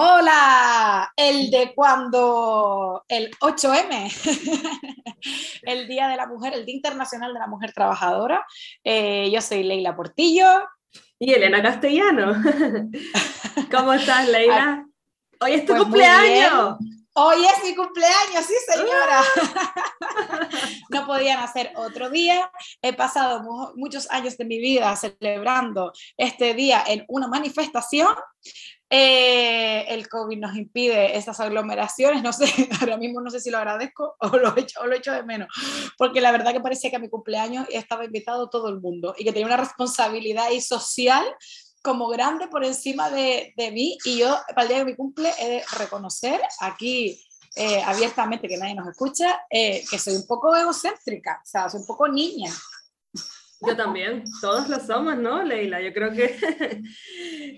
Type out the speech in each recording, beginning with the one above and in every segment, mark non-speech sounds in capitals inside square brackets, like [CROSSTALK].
Hola, el de cuando el 8M, [LAUGHS] el Día de la Mujer, el Día Internacional de la Mujer Trabajadora. Eh, yo soy Leila Portillo. Y Elena Castellano. [LAUGHS] ¿Cómo estás, Leila? Hoy es tu pues cumpleaños. Hoy es mi cumpleaños, sí señora. [LAUGHS] no podían hacer otro día. He pasado muchos años de mi vida celebrando este día en una manifestación. Eh, el COVID nos impide esas aglomeraciones, no sé, [LAUGHS] ahora mismo no sé si lo agradezco o lo he hecho, o lo he hecho de menos, porque la verdad que parecía que a mi cumpleaños estaba invitado todo el mundo y que tenía una responsabilidad y social como grande por encima de, de, mí y yo para el día de mi cumple he de reconocer aquí eh, abiertamente que nadie nos escucha eh, que soy un poco egocéntrica, o sea, soy un poco niña. Yo también, todos lo somos, ¿no, Leila? Yo creo que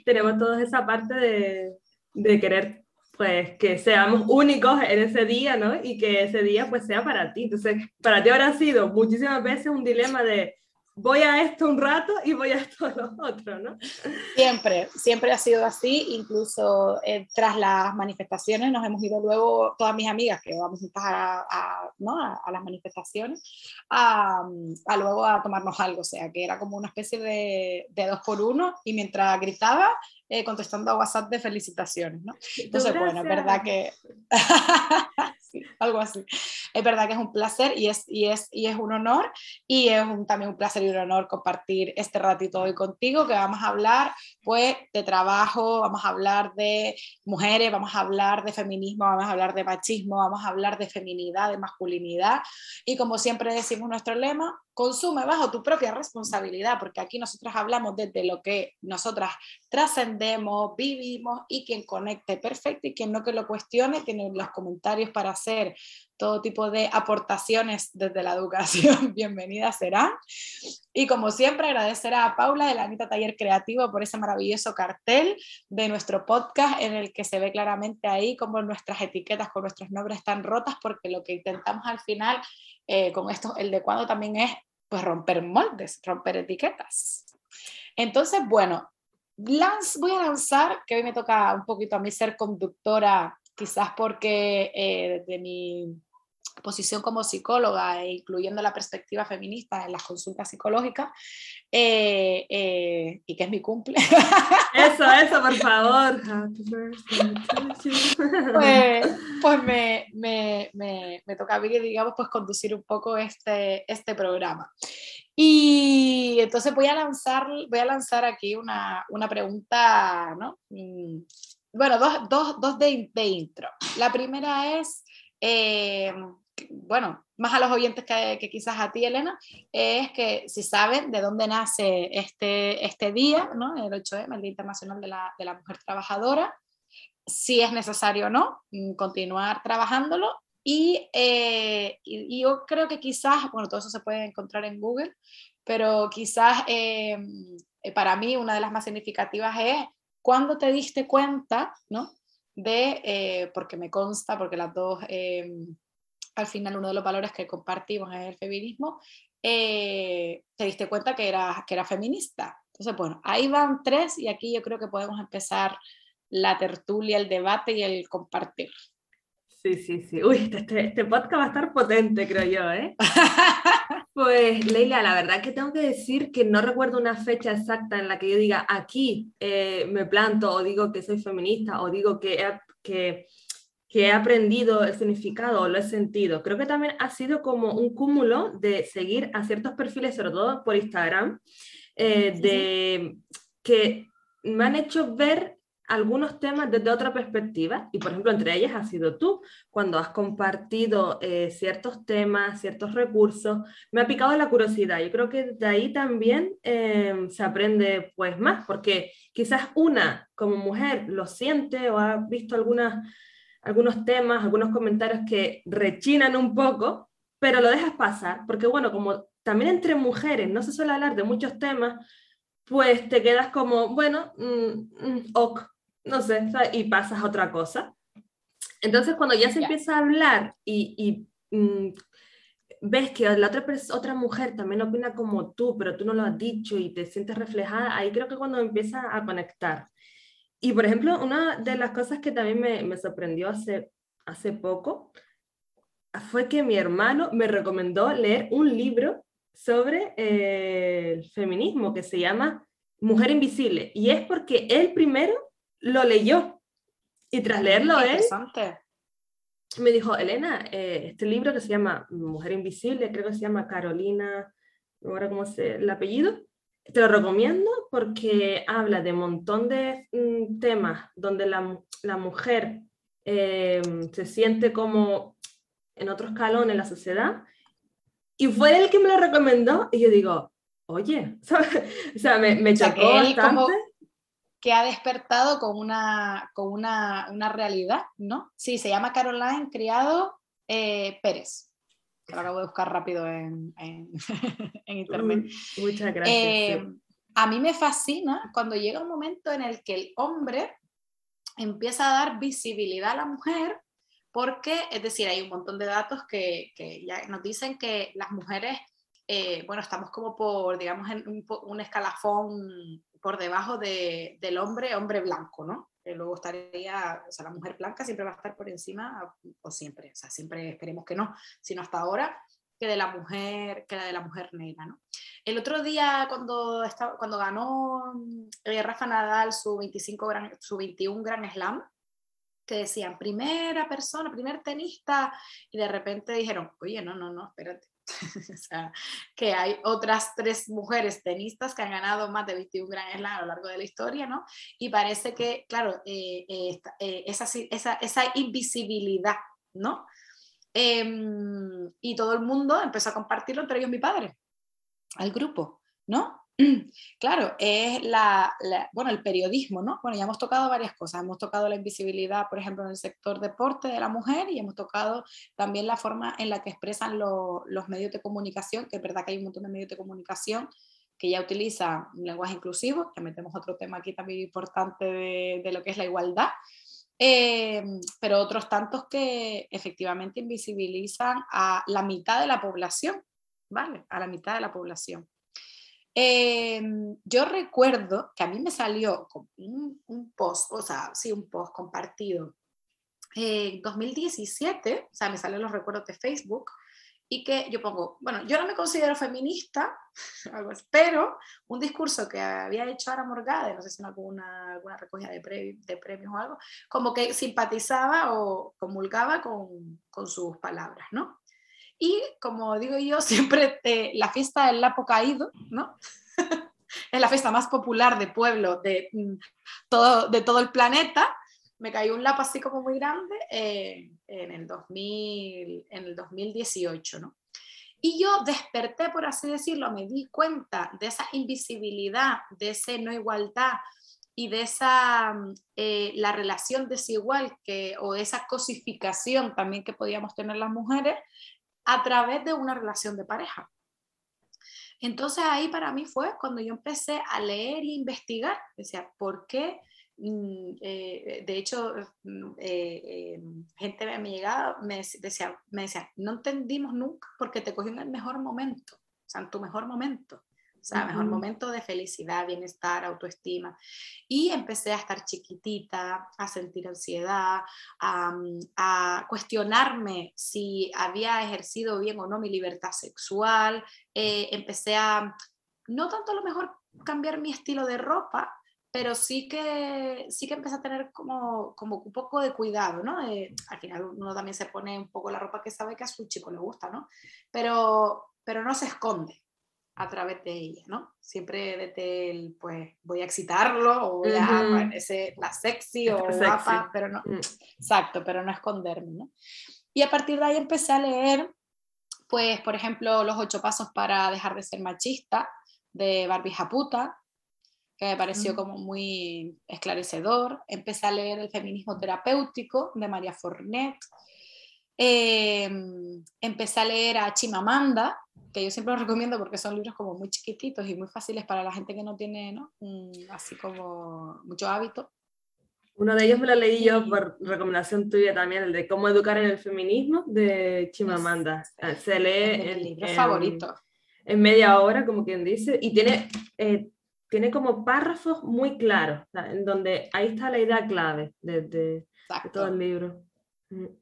[LAUGHS] tenemos todos esa parte de, de querer pues que seamos únicos en ese día, ¿no? Y que ese día pues sea para ti. Entonces, para ti habrá sido muchísimas veces un dilema de voy a esto un rato y voy a esto a [LAUGHS] lo otro, ¿no? Siempre, siempre ha sido así, incluso eh, tras las manifestaciones nos hemos ido luego, todas mis amigas que vamos a, a, ¿no? a, a las manifestaciones, a, luego a tomarnos algo, o sea, que era como una especie de, de dos por uno y mientras gritaba, eh, contestando a WhatsApp de felicitaciones, ¿no? Entonces, bueno, es verdad que... [LAUGHS] algo así. Es verdad que es un placer y es, y es, y es un honor y es también un placer y un honor compartir este ratito hoy contigo, que vamos a hablar pues de trabajo, vamos a hablar de mujeres, vamos a hablar de feminismo, vamos a hablar de machismo, vamos a hablar de feminidad, de masculinidad y como siempre decimos nuestro lema, consume bajo tu propia responsabilidad, porque aquí nosotras hablamos desde lo que nosotras trascendemos, vivimos y quien conecte perfecto y quien no que lo cuestione tiene los comentarios para hacer todo tipo de aportaciones desde la educación, [LAUGHS] bienvenidas serán. Y como siempre, agradecer a Paula de la Anita Taller Creativo por ese maravilloso cartel de nuestro podcast en el que se ve claramente ahí como nuestras etiquetas con nuestros nombres están rotas, porque lo que intentamos al final eh, con esto, el de cuando también es pues romper moldes, romper etiquetas. Entonces, bueno, voy a lanzar, que hoy me toca un poquito a mí ser conductora, quizás porque eh, de mi posición como psicóloga, e incluyendo la perspectiva feminista en las consultas psicológicas, eh, eh, y que es mi cumple. Eso, eso, por [LAUGHS] favor. pues, pues me, me, me, me, toca a mí, digamos, pues conducir un poco este, este programa. Y entonces voy a lanzar, voy a lanzar aquí una, una pregunta, ¿no? Mm, bueno, dos, dos, dos de, de, intro. La primera es, eh, bueno, más a los oyentes que, quizás a ti, Elena, es que si saben de dónde nace este, este día, ¿no? el 8M, el Día Internacional de la, de la Mujer Trabajadora, si es necesario o no mm, continuar trabajándolo. Y, eh, y, y, yo creo que quizás, bueno, todo eso se puede encontrar en Google, pero quizás eh, eh para mí una de las más significativas es cuando te diste cuenta, ¿no? De, porque me consta, porque las dos al final uno de los valores que compartimos es el feminismo, eh, te diste cuenta que era, que era feminista. Entonces, bueno, ahí van tres y aquí yo creo que podemos empezar la tertulia, el debate y el compartir. Sí, sí, sí. Uy, este, este, este podcast va a estar potente, creo yo, ¿eh? [LAUGHS] pues, Leila, la verdad que tengo que decir que no recuerdo una fecha exacta en la que yo diga aquí eh, me planto o digo que soy feminista o digo que, que que he aprendido el significado lo he sentido. Creo que también ha sido como un cúmulo de seguir a ciertos perfiles, sobre todo por Instagram, eh, de, que me han hecho ver algunos temas desde otra perspectiva y por ejemplo entre ellas ha sido tú. Cuando has compartido eh, ciertos temas ciertos recursos me ha picado la curiosidad. Yo creo que de ahí también eh, se aprende pues más porque quizás una como mujer lo siente o ha visto algunas algunos temas, algunos comentarios que rechinan un poco, pero lo dejas pasar, porque bueno, como también entre mujeres no se suele hablar de muchos temas, pues te quedas como, bueno, mm, mm, ok, no sé, y pasas a otra cosa. Entonces, cuando ya se empieza a hablar y, y mm, ves que la otra, otra mujer también opina como tú, pero tú no lo has dicho y te sientes reflejada, ahí creo que cuando empieza a conectar. Y por ejemplo, una de las cosas que también me, me sorprendió hace, hace poco fue que mi hermano me recomendó leer un libro sobre eh, el feminismo que se llama Mujer Invisible. Y es porque él primero lo leyó. Y tras leerlo él, me dijo, Elena, eh, este libro que se llama Mujer Invisible, creo que se llama Carolina, no recuerdo cómo es el apellido, te lo recomiendo porque habla de un montón de mm, temas donde la, la mujer eh, se siente como en otro escalón en la sociedad. Y fue él que me lo recomendó y yo digo, oye, [LAUGHS] o sea, me, me chocó bastante. que ha despertado con una, con una, una, realidad, ¿no? Sí, se llama Caroline Criado eh, Pérez. Lo acabo de buscar rápido en, en, [LAUGHS] internet. muchas gracias. Eh, a mí me fascina cuando llega un momento en el que el hombre empieza a dar visibilidad a la mujer porque, es decir, hay un montón de datos que, que ya nos dicen que las mujeres, eh, bueno, estamos como por, digamos, en un, escalafón por debajo de, del hombre, hombre blanco, ¿no? Que luego estaría, o sea, la mujer blanca siempre va a estar por encima, o siempre, o sea, siempre esperemos que no, sino hasta ahora, que de la mujer, que la de la mujer negra, ¿no? El otro día cuando, estaba, cuando ganó eh, Rafa Nadal su, 25 gran, su 21 Gran Slam, que decían primera persona, primer tenista, y de repente dijeron, oye, no, no, no, espérate. [LAUGHS] que hay otras tres mujeres tenistas que han ganado más de 21 Grand Slam a lo largo de la historia, ¿no? Y parece que, claro, eh, eh, eh, esa, esa, esa, invisibilidad, ¿no? Em, y todo el mundo empezó a compartirlo, entre ellos mi padre, al grupo, ¿no? [CLEARS THROAT] Claro, es la, bueno, el periodismo, ¿no? Bueno, ya hemos tocado varias cosas. Hemos tocado la invisibilidad, por ejemplo, en el sector deporte de la mujer y hemos tocado también la forma en la que expresan los medios de comunicación, que es verdad que hay un montón de medios de comunicación que ya utilizan un lenguaje inclusivo, que metemos otro tema aquí también importante de, lo que es la igualdad, eh, pero otros tantos que efectivamente invisibilizan a la mitad de la población, ¿vale? A la mitad de la población. Em, yo recuerdo que a mí me salió un, post, o sea, sí, un post compartido en 2017, o sea, me salen los recuerdos de Facebook, y que yo pongo, bueno, yo no me considero feminista, [LAUGHS] pero un discurso que había hecho Ara Morgade, no sé si en alguna, recogida de, premios o algo, como que simpatizaba o comulgaba con sus palabras, ¿no? Y como digo yo, [LAUGHS] siempre eh, la fiesta del Lapo Caído, ¿no? [LAUGHS] es la fiesta más popular de pueblo de, mm, todo, de todo el planeta. Me cayó un lapo así como muy grande eh, en, el 2000, en el 2018, ¿no? Y yo desperté, por así decirlo, me di cuenta de esa invisibilidad, de esa no igualdad y de esa eh, la relación desigual que, o esa cosificación también que podíamos tener las mujeres a través de una relación de pareja. Entonces ahí para mí fue cuando yo empecé a leer e investigar, decía, ¿por qué? Mm, eh, de hecho, mm, eh, eh, gente me llegaba, me decía, me decía, no entendimos nunca porque te cogió en el mejor momento, o sea, en tu mejor momento. O sea, mejor momento de felicidad, bienestar, autoestima. Y empecé a estar chiquitita, a sentir ansiedad, a, cuestionarme si había ejercido bien o no mi libertad sexual. Eh, empecé a, no tanto a lo mejor cambiar mi estilo de ropa, pero sí que, sí que empecé a tener como, como un poco de cuidado, ¿no? al final uno también se pone un poco la ropa que sabe que a su chico le gusta, ¿no? Pero, pero no se esconde, a través de ella, ¿no? Siempre desde el, pues, voy a excitarlo o voy a ese, la sexy o guapa, pero no, mm. exacto, pero no esconderme, ¿no? Y a partir de ahí empecé a leer, pues, por ejemplo, Los ocho pasos para dejar de ser machista, de Barbie Japuta, que me pareció mm. como muy esclarecedor. Empecé a leer El feminismo terapéutico, de María Fornet. Em, empecé a leer a Chimamanda, que yo siempre los recomiendo porque son libros como muy chiquititos y muy fáciles para la gente que no tiene, ¿no? así como mucho hábito. Uno de ellos me lo leí yo por recomendación tuya también, el de Cómo educar en el feminismo de Chimamanda. Se lee el libro favorito. En media hora, como quien dice, y tiene, eh, tiene como párrafos muy claros, en donde ahí está la idea clave de, todo el libro.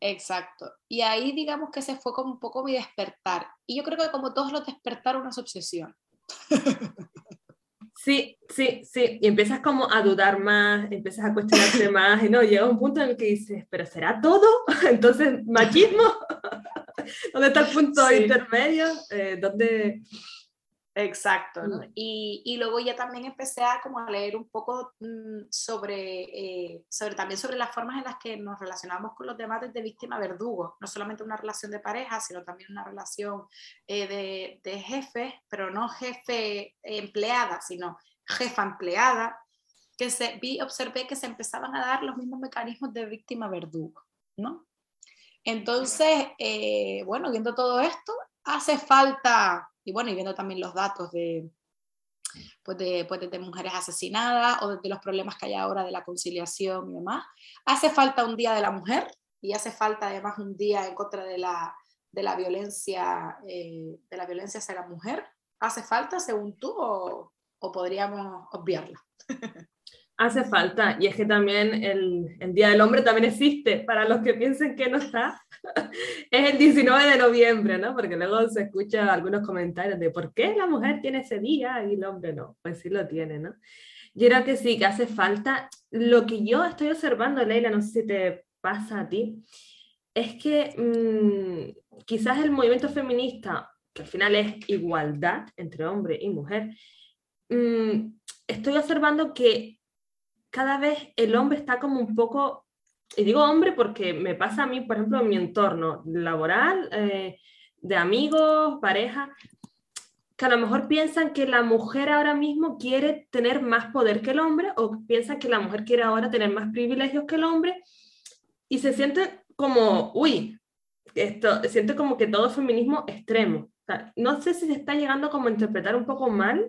Exacto. Y ahí digamos que se fue como un poco mi despertar. Y yo creo que como todos los despertar una obsesión. Sí, sí, sí. Y empiezas como a dudar más, empiezas a cuestionarte [LAUGHS] más, y no, llega un punto en el que dices, pero ¿será todo? [LAUGHS] Entonces, machismo. [LAUGHS] ¿Dónde está el punto intermedio? Eh, ¿Dónde, Exacto, y, y, luego ya también empecé a como a leer un poco mm, sobre, eh, sobre, también sobre las formas en las que nos relacionamos con los debates de víctima-verdugo, no solamente una relación de pareja, sino también una relación eh, de, de, jefe, pero no jefe empleada, sino jefa empleada, que se, vi, observé que se empezaban a dar los mismos mecanismos de víctima-verdugo, ¿no? Entonces, eh, bueno, viendo todo esto, hace falta y bueno, y viendo también los datos de, pues de, pues de, mujeres asesinadas o de, los problemas que hay ahora de la conciliación y demás, hace falta un día de la mujer y hace falta además un día en contra de la, de la violencia eh, de la violencia hacia la mujer. ¿Hace falta según tú o, o podríamos obviarla? [LAUGHS] hace falta. Y es que también el, Día del Hombre también existe, para los que piensen que no está. [LAUGHS] es el 19 de noviembre, ¿no? Porque luego se escucha algunos comentarios de por qué la mujer tiene ese día y el hombre no. Pues sí lo tiene, ¿no? Yo creo que sí, que hace falta. Lo que yo estoy observando, Leila, no sé si te pasa a ti, es que mmm, quizás el movimiento feminista, que al final es igualdad entre hombre y mujer, mmm, estoy observando que cada vez el hombre está como un poco, y digo hombre porque me pasa a mí, por ejemplo, en mi entorno laboral, eh, de amigos, pareja, que a lo mejor piensan que la mujer ahora mismo quiere tener más poder que el hombre o piensan que la mujer quiere ahora tener más privilegios que el hombre y se siente como, uy, esto, siente como que todo feminismo extremo. no sé si se está llegando como a interpretar un poco mal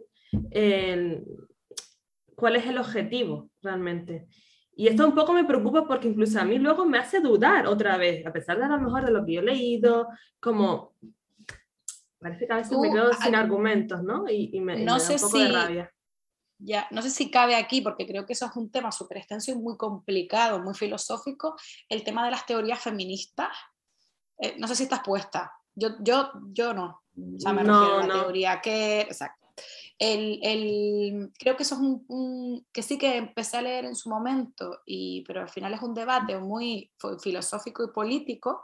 cuál es el objetivo realmente. Y esto un poco me preocupa porque incluso a mí luego me hace dudar otra vez, a pesar de a lo mejor de lo que yo he leído, como parece que a veces me quedo sin argumentos, ¿no? Y, me, no sé da un poco si, de rabia. Ya, no sé si cabe aquí, porque creo que eso es un tema súper extenso y muy complicado, muy filosófico, el tema de las teorías feministas. Eh, no sé si estás puesta. Yo, yo, yo no. O sea, me no, refiero a la teoría que... Exacto el, el, creo que eso es un, que sí que empecé a leer en su momento, y, pero al final es un debate muy filosófico y político.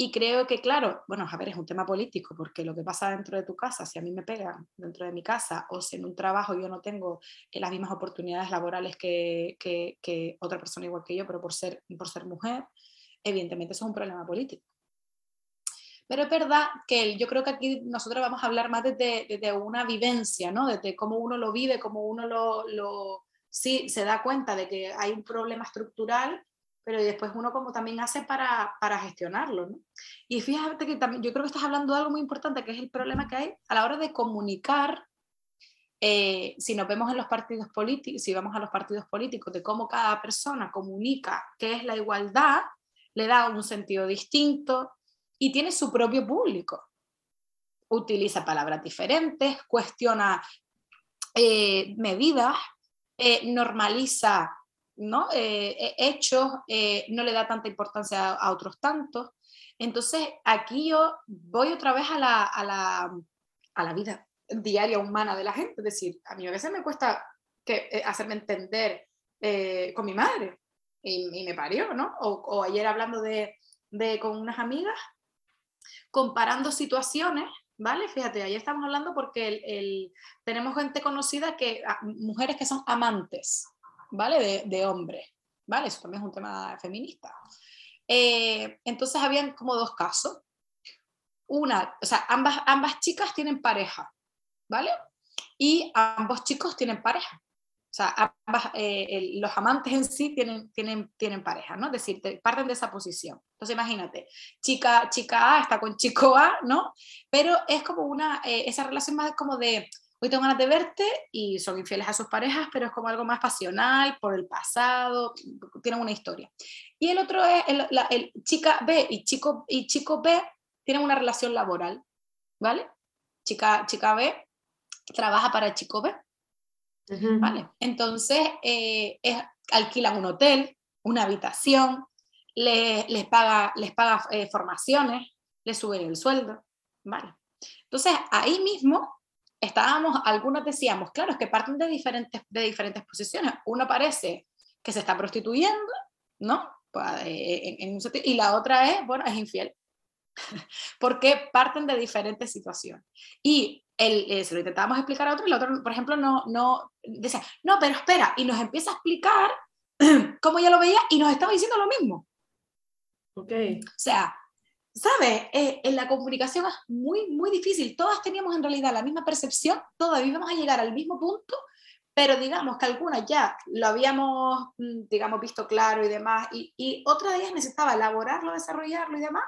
Y creo que, claro, bueno, a ver, es un tema político, porque lo que pasa dentro de tu casa, si a mí me pegan dentro de mi casa, o si en un trabajo yo no tengo eh, las mismas oportunidades laborales que, que, que otra persona igual que yo, pero por ser, por ser mujer, evidentemente eso es un problema político. Pero es verdad que yo creo que aquí nosotros vamos a hablar más desde, desde una vivencia, ¿no? Desde cómo uno lo vive, cómo uno lo, lo, sí se da cuenta de que hay un problema estructural, pero después uno como también hace para, para gestionarlo, ¿no? Y fíjate que también, yo creo que estás hablando de algo muy importante, que es el problema que hay a la hora de comunicar eh, si nos vemos en los partidos políticos, si vamos a los partidos políticos, de cómo cada persona comunica qué es la igualdad, le da un sentido distinto, y tiene su propio público. Utiliza palabras diferentes, cuestiona eh, medidas, eh, normaliza ¿no? Eh, hechos, no le da tanta importancia a, otros tantos. Entonces, aquí yo voy otra vez a la, a la, a la vida diaria humana de la gente. Es decir, a mí a veces me cuesta que, hacerme entender con mi madre y, me parió, ¿no? O, o ayer hablando de, de, con unas amigas, comparando situaciones, ¿vale? Fíjate, ahí estamos hablando porque el, tenemos gente conocida que, ah, mujeres que son amantes, ¿vale? De, de hombres, ¿vale? Eso también es un tema feminista. Eh, entonces habían como dos casos. Una, o sea, ambas, ambas chicas tienen pareja, ¿vale? Y ambos chicos tienen pareja. O sea, eh, los amantes en sí tienen, tienen, tienen pareja, ¿no? Es decir, parten de esa posición. Entonces, imagínate, chica, chica A está con chico A, ¿no? Pero es como una, eh, esa relación más como de, hoy tengo ganas de verte y son infieles a sus parejas, pero es como algo más pasional, por el pasado, tienen una historia. Y el otro es, el, chica B y chico, y chico B tienen una relación laboral, ¿vale? Chica, chica B trabaja para chico B ¿vale? Entonces, eh, alquilan un hotel, una habitación, les paga, les paga eh, formaciones, les suben el sueldo, ¿vale? Entonces, ahí mismo estábamos, algunos decíamos, claro, es que parten de diferentes, de diferentes posiciones. Uno parece que se está prostituyendo, ¿no? Pues, eh, y la otra es, bueno, es infiel. [LAUGHS] Porque parten de diferentes situaciones. Y el, eh, se lo intentábamos explicar a otro y el otro, por ejemplo, no, no, decía, no, pero espera, y nos empieza a explicar [CLEARS THROAT] cómo ya lo veía y nos estaba diciendo lo mismo. Ok. O sea, ¿sabes? Eh, en la comunicación es muy, muy difícil. Todas teníamos en realidad la misma percepción, todas íbamos a llegar al mismo punto, pero digamos que algunas ya lo habíamos, mm, digamos, visto claro y demás, y, y otra de ellas necesitaba elaborarlo, desarrollarlo y demás,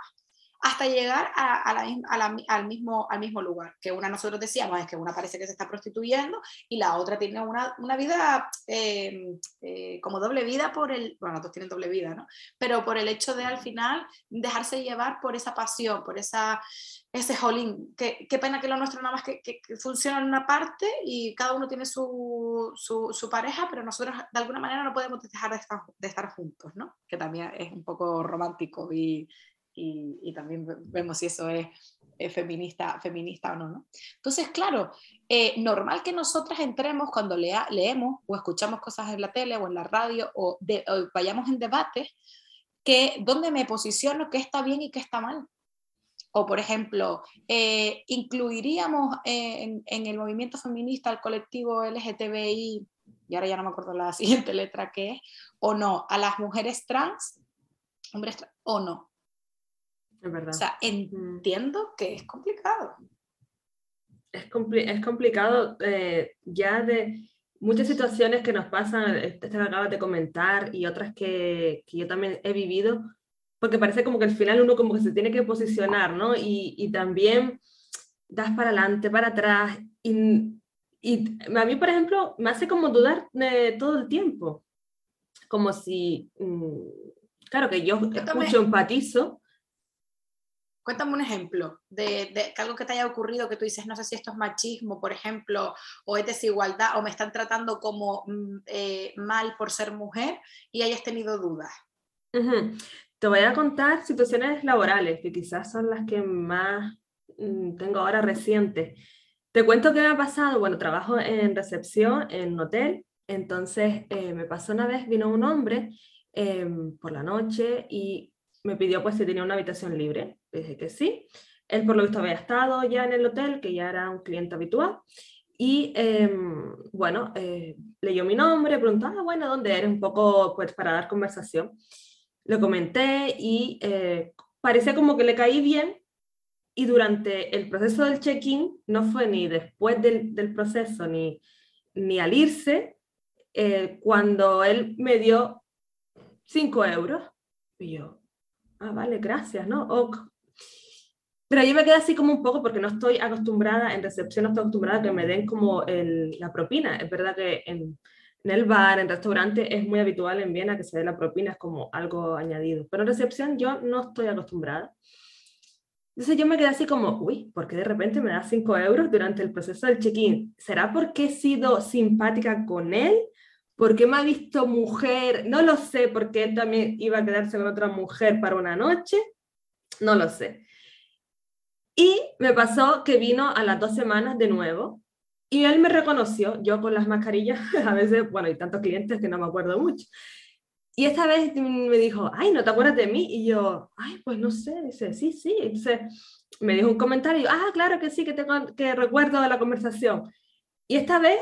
hasta llegar a, al, mismo, al mismo lugar. Que una nosotros decíamos es que una parece que se está prostituyendo y la otra tiene una, una vida em, eh, como doble vida por el, bueno, las dos tienen doble vida, ¿no? Pero por el hecho de al final dejarse llevar por esa pasión, por esa, ese jolín. Qué, qué pena que lo nuestro nada más que, que, funciona en una parte y cada uno tiene su, su, su, pareja, pero nosotros de alguna manera no podemos dejar de estar, de estar juntos, ¿no? Que también es un poco romántico y y, también vemos si eso es, feminista, feminista o no, no. Entonces, claro, eh, normal que nosotras entremos cuando lea, leemos o escuchamos cosas en la tele o en la radio o, vayamos en debates, que donde me posiciono qué está bien y qué está mal. O, por ejemplo, eh, incluiríamos en, en, el movimiento feminista al colectivo LGTBI, y ahora ya no me acuerdo la [LAUGHS] siguiente letra que es, o no, a las mujeres trans, hombres trans, o no. Es verdad. O sea, entiendo que es complicado. Es, es complicado eh, ya de muchas situaciones que nos pasan, esta que acabas de comentar y otras que, que, yo también he vivido, porque parece como que al final uno como que se tiene que posicionar, ¿no? Y, y también das para adelante, para atrás. Y, y, a mí, por ejemplo, me hace como dudar de todo el tiempo. Como si, mm, claro que yo, yo escucho, empatizo, Cuéntame un ejemplo de, algo que te haya ocurrido que tú dices, no sé si esto es machismo, por ejemplo, o es desigualdad, o me están tratando como mm, eh, mal por ser mujer y hayas tenido dudas. Te voy a contar situaciones laborales, que quizás son las que más mm, tengo ahora recientes. Te cuento qué me ha pasado. Bueno, trabajo en recepción en hotel, entonces eh, me pasó una vez, vino un hombre em, por la noche y me pidió pues si tenía una habitación libre. dije que sí. Él por lo visto había estado ya en el hotel, que ya era un cliente habitual. Y em, bueno, eh, leyó mi nombre, preguntó, ah, bueno, ¿dónde eres? Un poco pues para dar conversación. Lo comenté y eh, parecía como que le caí bien. Y durante el proceso del check-in, no fue ni después del, del proceso ni, ni al irse, eh, cuando él me dio 5 euros. Y yo, ah, vale, gracias, ¿no? Pero yo me quedé así como un poco porque no estoy acostumbrada, en recepción no estoy acostumbrada a que me den como el, la propina. Es verdad que en, el bar, en restaurante, es muy habitual en Viena que se dé la propina, es como algo añadido. Pero en recepción yo no estoy acostumbrada. Entonces yo me quedé así como, uy, ¿por qué de repente me da 5 euros durante el proceso del check-in? ¿Será porque he sido simpática con él? ¿Por qué me ha visto mujer? No lo sé, porque él también iba a quedarse con otra mujer para una noche. No lo sé. Y me pasó que vino a las dos semanas de nuevo y él me reconoció, yo con las mascarillas, [LAUGHS] a veces, bueno, hay tantos clientes que no me acuerdo mucho. Y esta vez me dijo, ay, ¿no te acuerdas de mí? Y yo, ay, pues no sé, dice, sí, sí. Entonces me dijo un comentario, ah, claro que sí, que, tengo, que recuerdo de la conversación. Y esta vez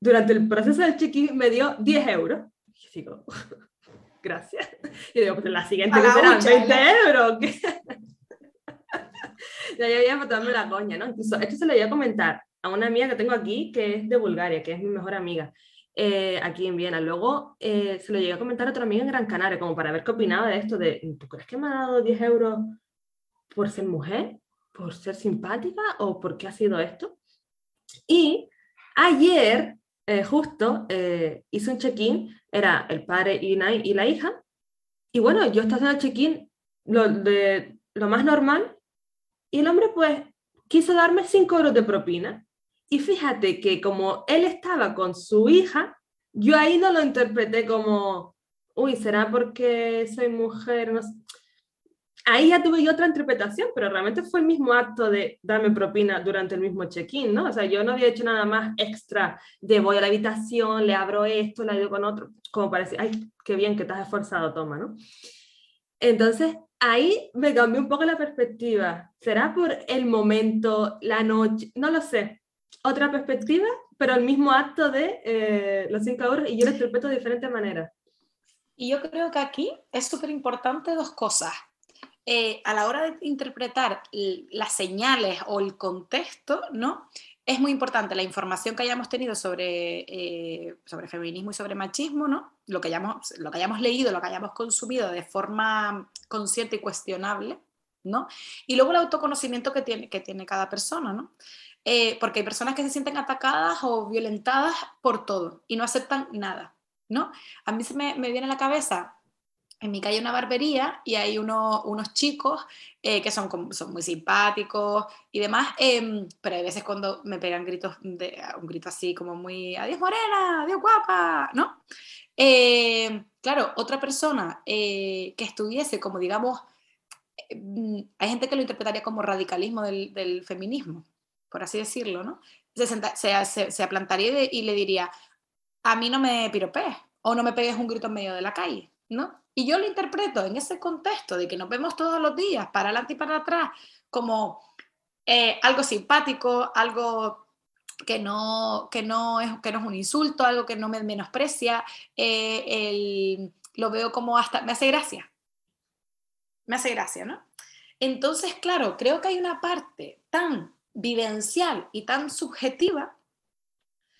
durante el proceso del check-in me dio 10 euros. Y digo, [LAUGHS] gracias. Y digo, pues la siguiente vez serán 20 euros. [LAUGHS] ya, ya, ya, botarme la coña, ¿no? Incluso, esto se lo voy a comentar a una amiga que tengo aquí, que es de Bulgaria, que es mi mejor amiga, eh, aquí en Viena. Luego eh, se lo llegué a comentar a otra amiga en Gran Canaria, como para ver qué opinaba de esto, de, ¿tú crees que me ha dado 10 euros por ser mujer? ¿Por ser simpática? ¿O por qué ha sido esto? Y ayer eh, justo eh, hice un check-in, era el padre y, la hija, y bueno, yo estaba haciendo el check-in lo, lo más normal, y el hombre pues quiso darme 5 euros de propina. Y fíjate que como él estaba con su hija, yo ahí no lo interpreté como, uy, ¿será porque soy mujer? No Ahí ya tuve yo otra interpretación, pero realmente fue el mismo acto de darme propina durante el mismo check-in, ¿no? O sea, yo no había hecho nada más extra de voy a la habitación, le abro esto, le ayudo con otro, como para decir, ay, qué bien que te has esforzado, toma, ¿no? Entonces, ahí me cambió un poco la perspectiva. ¿Será por el momento, la noche? No lo sé. Otra perspectiva, pero el mismo acto de eh, los cinco euros y yo lo interpreto de diferentes maneras. Y yo creo que aquí es súper importante dos cosas. Eh, a la hora de interpretar las señales o el contexto, ¿no? Es muy importante la información que hayamos tenido sobre, eh, sobre feminismo y sobre machismo, ¿no? Lo que, hayamos, lo que hayamos leído, lo que hayamos consumido de forma consciente y cuestionable, ¿no? Y luego el autoconocimiento que tiene, que tiene cada persona, ¿no? porque hay personas que se sienten atacadas o violentadas por todo y no aceptan nada. ¿no? A mí se me, viene a la cabeza en mi calle una barbería y hay unos chicos eh, que son, son muy simpáticos y demás, em, pero hay veces cuando me pegan gritos, un grito así como muy, adiós morena, adiós guapa, ¿no? Em, claro, otra persona eh, que estuviese como, digamos, em, hay gente que lo interpretaría como radicalismo del, feminismo, por así decirlo, ¿no? Se, se, se, aplantaría y le diría, a mí no me piropees o no me pegues un grito en medio de la calle, ¿no? Y yo lo interpreto en ese contexto de que nos vemos todos los días, para adelante y para atrás, como eh, algo simpático, algo que no, que, no es, que no es un insulto, algo que no me menosprecia, eh, lo veo como hasta, me hace gracia, me hace gracia, ¿no? Entonces, claro, creo que hay una parte tan vivencial y tan subjetiva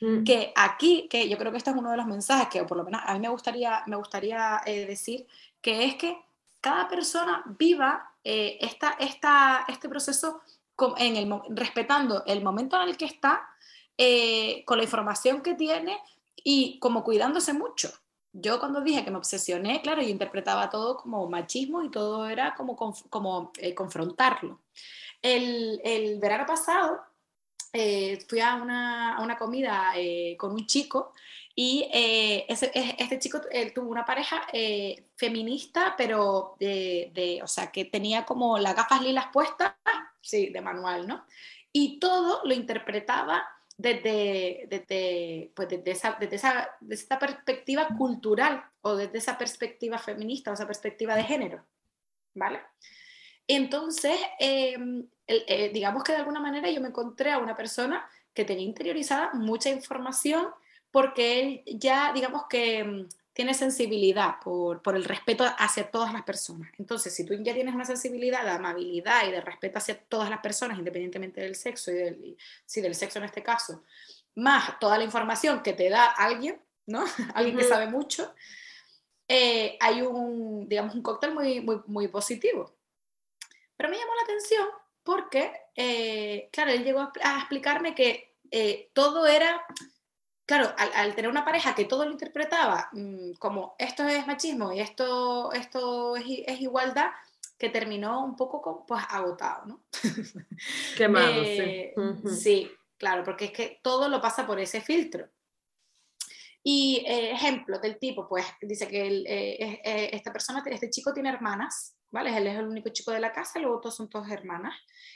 Mm. Que aquí, que yo creo que este es uno de los mensajes que, por lo menos a mí me gustaría, me gustaría eh, decir, que es que cada persona viva eh, esta, esta, este proceso en el, respetando el momento en el que está, eh, con la información que tiene y como cuidándose mucho. Yo cuando dije que me obsesioné, claro, yo interpretaba todo como machismo y todo era como, como confrontarlo. El, el verano pasado eh, fui a una, a una comida eh, con un chico y eh, ese, este chico tuvo una pareja feminista, pero de, de, o sea, que tenía como las gafas lilas puestas, sí, de manual, ¿no? Y todo lo interpretaba desde, desde, pues desde, esa, desde, esa, desde esa perspectiva cultural o desde esa perspectiva feminista o esa perspectiva de género, ¿vale? Entonces, em, eh, digamos que de alguna manera yo me encontré a una persona que tenía interiorizada mucha información porque él ya, digamos que em, tiene sensibilidad por, el respeto hacia todas las personas. Entonces, si tú ya tienes una sensibilidad de amabilidad y de respeto hacia todas las personas, independientemente del sexo y del, sí, del sexo en este caso, más toda la información que te da alguien, ¿no? [LAUGHS] alguien que sabe mucho, eh, hay un, digamos, un cóctel muy, muy, muy positivo. Pero me llamó la atención porque, eh, claro, él llegó a, explicarme que eh, todo era, claro, al, tener una pareja que todo lo interpretaba mm, como esto es machismo y esto, esto es, igualdad, que terminó un poco pues, agotado, ¿no? [LAUGHS] Qué malo, sí. Eh, sí, claro, porque es que todo lo pasa por ese filtro. Y ejemplo del tipo, pues dice que esta persona, este chico tiene hermanas ¿vale? Él es el único chico de la casa, luego todos son todas hermanas.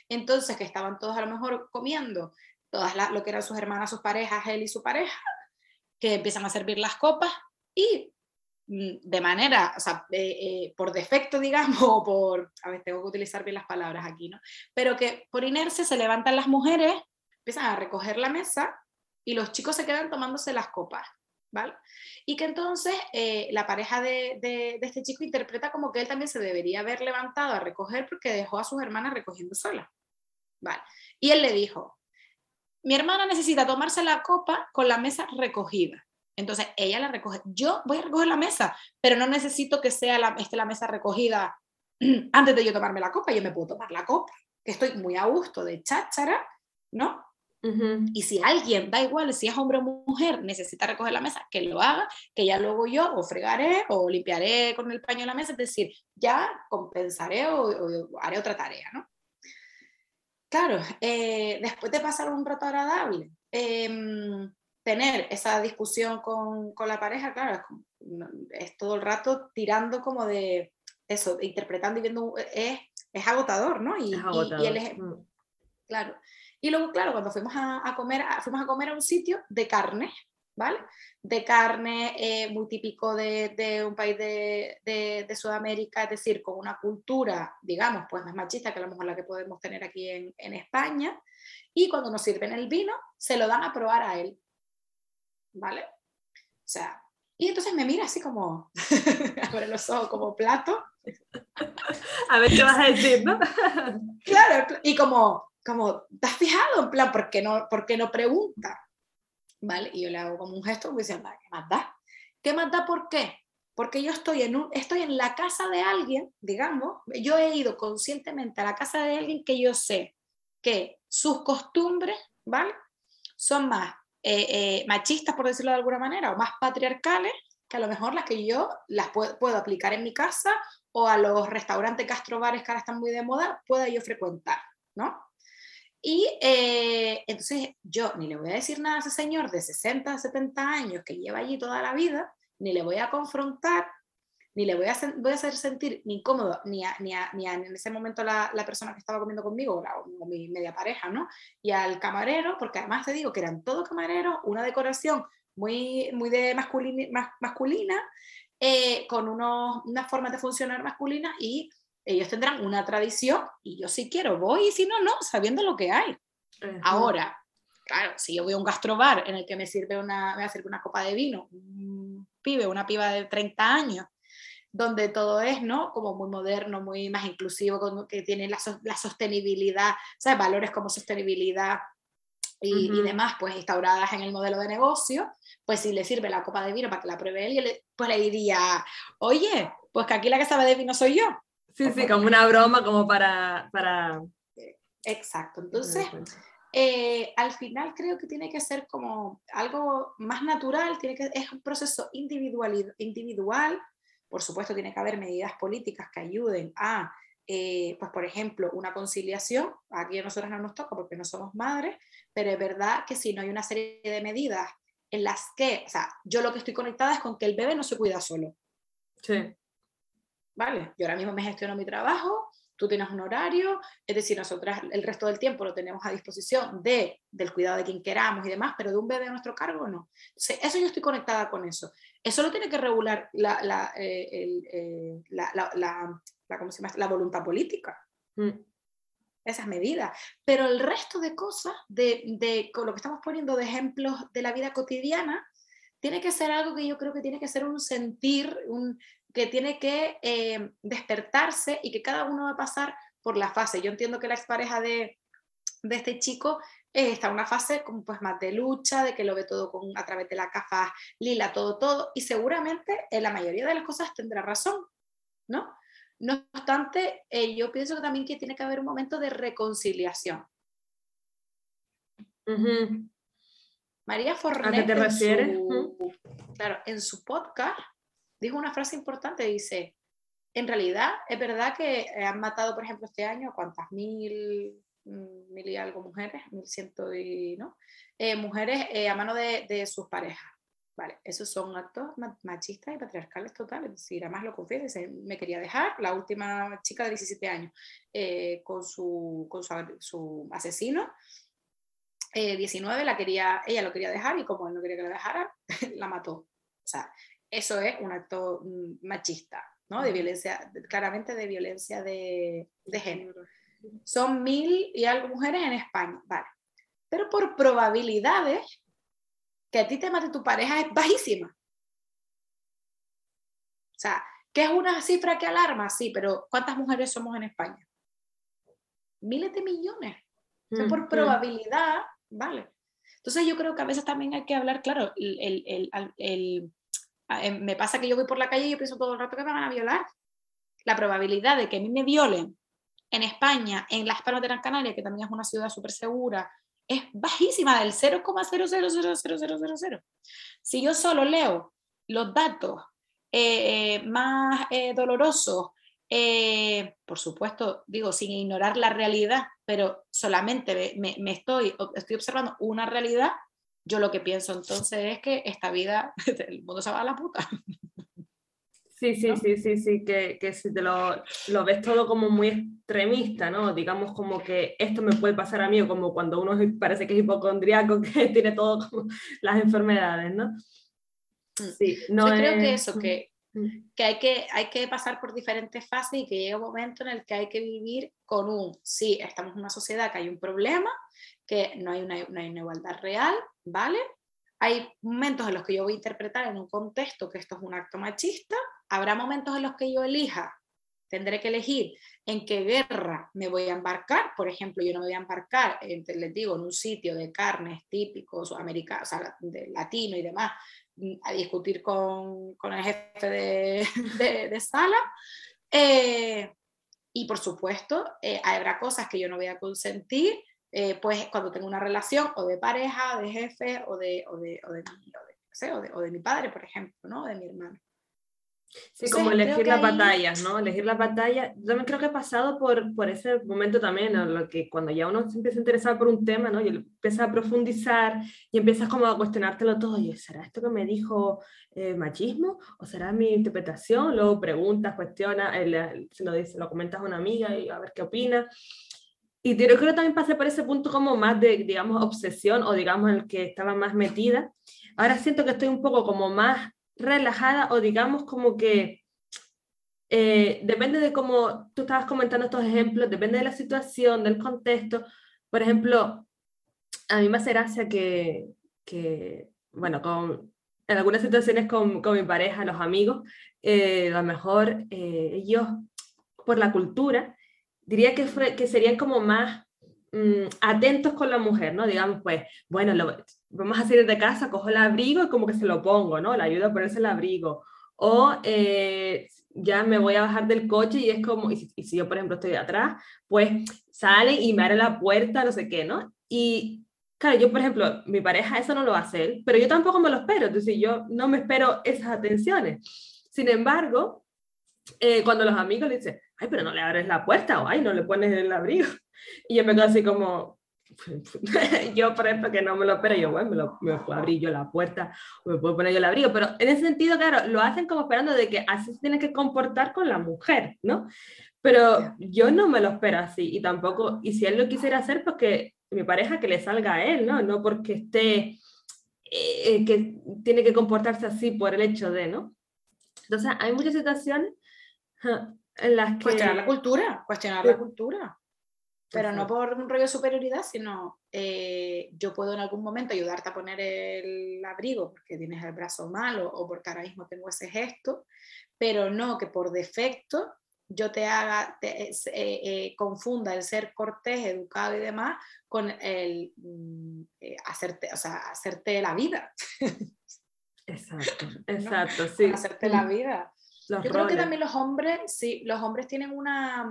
Entonces, que estaban todos a lo mejor comiendo, todas lo que eran sus hermanas, sus parejas, él y su pareja, que empiezan a servir las copas y mm, de manera, o sea, eh, por defecto, [LAUGHS] digamos, o por, a ver, tengo que utilizar bien las palabras aquí, ¿no? Pero que por inercia se levantan las mujeres, empiezan a recoger la mesa y los chicos se quedan tomándose las copas. ¿Vale? Y que entonces eh, la pareja de, de, este chico interpreta como que él también se debería haber levantado a recoger porque dejó a sus hermanas recogiendo sola, ¿vale? Y él le dijo, mi hermana necesita tomarse la copa con la mesa recogida. Entonces ella la recoge. Yo voy a recoger la mesa, pero no necesito que sea la, esté la mesa recogida [CLEARS THROAT] antes de yo tomarme la copa. Yo me puedo tomar la copa, que estoy muy a gusto de cháchara, ¿no? Y si alguien, da igual si es hombre o mujer, necesita recoger la mesa, que lo haga, que ya luego yo o fregaré o limpiaré con el paño la mesa, es decir, ya compensaré o, haré otra tarea, ¿no? Claro, eh, después de pasar un rato agradable, em, tener esa discusión con, con la pareja, claro, es, todo el rato tirando como de eso, interpretando y viendo, es, es agotador, ¿no? Y, y, el, mm. claro. Y luego, claro, cuando fuimos a, a, comer, fuimos a comer a un sitio de carne, ¿vale? De carne eh, muy típico de, de un país de, de, de, Sudamérica, es decir, con una cultura, digamos, pues más machista que a lo mejor la que podemos tener aquí en, en España. Y cuando nos sirven el vino, se lo dan a probar a él. ¿vale? O sea, y entonces me mira así como, [LAUGHS] abre los ojos como plato. [LAUGHS] A ver qué vas a decir, ¿no? claro, y como, como, ¿te has fijado? En plan, ¿por qué no, por qué no pregunta? ¿Vale? Y yo le hago como un gesto, me dice, ¿qué más da? ¿Qué más da por qué? Porque yo estoy en, un, estoy en la casa de alguien, digamos, yo he ido conscientemente a la casa de alguien que yo sé que sus costumbres, ¿vale? Son más eh, eh, machistas, por decirlo de alguna manera, o más patriarcales, que a lo mejor las que yo las puedo, puedo aplicar en mi casa o a los restaurantes gastrobares que ahora están muy de moda, pueda yo frecuentar, ¿no? Y eh, entonces yo ni le voy a decir nada a ese señor de 60, 70 años que lleva allí toda la vida, ni le voy a confrontar ni le voy a, voy a hacer sentir ni incómodo ni, a, ni, ni en ese momento la, la, persona que estaba comiendo conmigo, o, mi media pareja, ¿no? Y al camarero, porque además te digo que eran todos camareros, una decoración muy, muy de masculina, masculina eh, con unos, unas formas de funcionar masculinas y ellos tendrán una tradición y yo si quiero voy y si no, no, sabiendo lo que hay. Ahora, claro, si yo voy a un gastrobar en el que me sirve una, me una copa de vino, un pibe, una piba de 30 años, donde todo es, ¿no? Como muy moderno, muy más inclusivo, que tiene la, la sostenibilidad, ¿sabes? Valores como sostenibilidad y, y, demás, pues instauradas en el modelo de negocio, pues si le sirve la copa de vino para que la pruebe él, pues le diría, oye, pues que aquí la que sabe de vino soy yo. Sí, sí, como una broma, como para... para... Exacto, entonces... Eh, al final creo que tiene que ser como algo más natural, tiene que, es un proceso individual, individual por supuesto, tiene que haber medidas políticas que ayuden a, eh, pues por ejemplo, una conciliación. Aquí a nosotros no nos toca porque no somos madres, pero es verdad que si no hay una serie de medidas en las que, o sea, yo lo que estoy conectada es con que el bebé no se cuida solo. Sí. Vale, yo ahora mismo me gestiono mi trabajo, tú tienes un horario, es decir, nosotras el resto del tiempo lo tenemos a disposición de, del cuidado de quien queramos y demás, pero de un bebé a nuestro cargo no. Entonces, eso yo estoy conectada con eso. Eso lo tiene que regular la, la, eh, eh, la, la la voluntad política. Mm. Esas medidas. Pero el resto de cosas, de, de, con lo que estamos poniendo de ejemplos de la vida cotidiana, tiene que ser algo que yo creo que tiene que ser un sentir, un, que tiene que eh, despertarse y que cada uno va a pasar por la fase. Yo entiendo que la expareja de, de este chico eh, está en una fase como pues más de lucha, de que lo ve todo con, a través de la cafa lila, todo, todo, y seguramente en la mayoría de las cosas tendrá razón, ¿no? No obstante, eh, yo pienso que también que tiene que haber un momento de reconciliación. María Fornet, ¿A qué te refieres? claro, en su podcast dijo una frase importante, dice, en realidad es verdad que han matado, por ejemplo, este año, ¿cuántas? Mil, mil y algo mujeres, mil ciento y, ¿no? Eh, mujeres eh, a mano de, de, sus parejas. Vale, esos son actos machistas y patriarcales totales. Es decir, además lo confiesa, me quería dejar, la última chica de 17 años, eh, con, su, con su, su asesino, 19, la quería, ella lo quería dejar y como él no quería que la dejara, [LAUGHS] la mató. O sea, eso es un acto mm, machista, ¿no? De violencia, claramente de violencia de, de género. Son mil y algo mujeres en España, vale. Pero por probabilidades, que a ti te mate tu pareja es bajísima. O sea, ¿qué es una cifra que alarma? Sí, pero ¿cuántas mujeres somos en España? Miles de millones. O sea, por mm, mm. probabilidad, vale. Entonces yo creo que a veces también hay que hablar, claro, el, el, el, me pasa que yo voy por la calle y yo pienso todo el rato que me van a violar. La probabilidad de que a mí me violen en España, en Las Palmas de Gran Canaria, que también es una ciudad súper segura, es bajísima, del 0,0000000. Si yo solo leo los datos eh, más eh, dolorosos eh, por supuesto, digo, sin ignorar la realidad, pero solamente me, me, estoy, estoy observando una realidad, yo lo que pienso entonces es que esta vida, [LAUGHS] el mundo se va a la puta. Sí, sí, sí, sí, sí, que, que si te lo, lo, ves todo como muy extremista, ¿no? Digamos como que esto me puede pasar a mí, o como cuando uno [LAUGHS] parece que es hipocondriaco, que [LAUGHS] tiene todo como las enfermedades, ¿no? Mm. Sí, no Yo creo que eso, que, mm. que hay, que hay que pasar por diferentes fases y que llega un momento en el que hay que vivir con un, sí, estamos en una sociedad que hay un problema, que no hay una, una igualdad real, ¿vale? Hay momentos en los que yo voy a interpretar en un contexto que esto es un acto machista, habrá momentos en los que yo elija, tendré que elegir en qué guerra me voy a embarcar. Por ejemplo, yo no me voy a embarcar, les digo, en un sitio de carnes típicos americanos, o de latino y demás, a discutir con, el jefe [LAUGHS] de, de, sala. Eh, y por supuesto, eh, habrá cosas que yo no voy a consentir, eh, pues cuando tengo una relación o de pareja, de jefe, o de, o de, o de, o de, o de mi padre, por ejemplo, ¿no? de mi hermano. Sí, como elegir las batallas, ¿no? Elegir las batallas. Yo también creo que he pasado por, por ese momento también, en lo que cuando ya uno se empieza a interesar por un tema, ¿no? Y empieza a profundizar y empiezas como a cuestionártelo todo. Y ¿será esto que me dijo eh, machismo? ¿O será mi interpretación? Luego preguntas, cuestionas, se lo, dice, lo comentas a una amiga y a ver qué opina. Y yo creo que también pasé por ese punto como más de, digamos, obsesión o digamos el que estaba más metida. Ahora siento que estoy un poco como más relajada o digamos como que eh, depende de cómo tú estabas comentando estos ejemplos, depende de la situación, del contexto. Por ejemplo, a mí me hace gracia que, que bueno, con, en algunas situaciones con, con mi pareja, los amigos, eh, a lo mejor eh, ellos, por la cultura, diría que, fue, que serían como más mm, atentos con la mujer, ¿no? Digamos, pues, bueno, lo, vamos a salir de casa, cojo el abrigo y como que se lo pongo, ¿no? La ayuda a ponerse el abrigo. O eh, ya me voy a bajar del coche y es como, y si, yo por ejemplo estoy atrás, pues sale y me abre la puerta, no sé qué, ¿no? Y claro, yo por ejemplo, mi pareja eso no lo va a hacer, pero yo tampoco me lo espero, entonces yo no me espero esas atenciones. Sin embargo, eh, cuando los amigos le dicen, ay, pero no le abres la puerta o ay, no le pones el abrigo. Y yo me quedo así como, [LAUGHS] yo, por ejemplo, que no me lo espero, yo, bueno, me, lo, me puedo abrir yo la puerta, me puedo poner yo el abrigo, pero en ese sentido, claro, lo hacen como esperando de que así se tiene que comportar con la mujer, ¿no? Pero yo no me lo espero así y tampoco, y si él lo quisiera hacer, pues que mi pareja que le salga a él, ¿no? No porque esté, eh, que tiene que comportarse así por el hecho de, ¿no? Entonces, hay muchas situaciones en las que... Cuestionar la cultura, cuestionar la cultura pero no por un rollo de superioridad, sino eh, yo puedo en algún momento ayudarte a poner el abrigo porque tienes el brazo malo o porque ahora mismo tengo ese gesto, pero no que por defecto yo te haga, te, eh, eh, confunda el ser cortés, educado y demás con el mm, hacerte, o sea, hacerte la vida. [LAUGHS] Exacto, exacto, sí. Hacerte la vida. Yo creo que también los hombres, sí, los hombres tienen una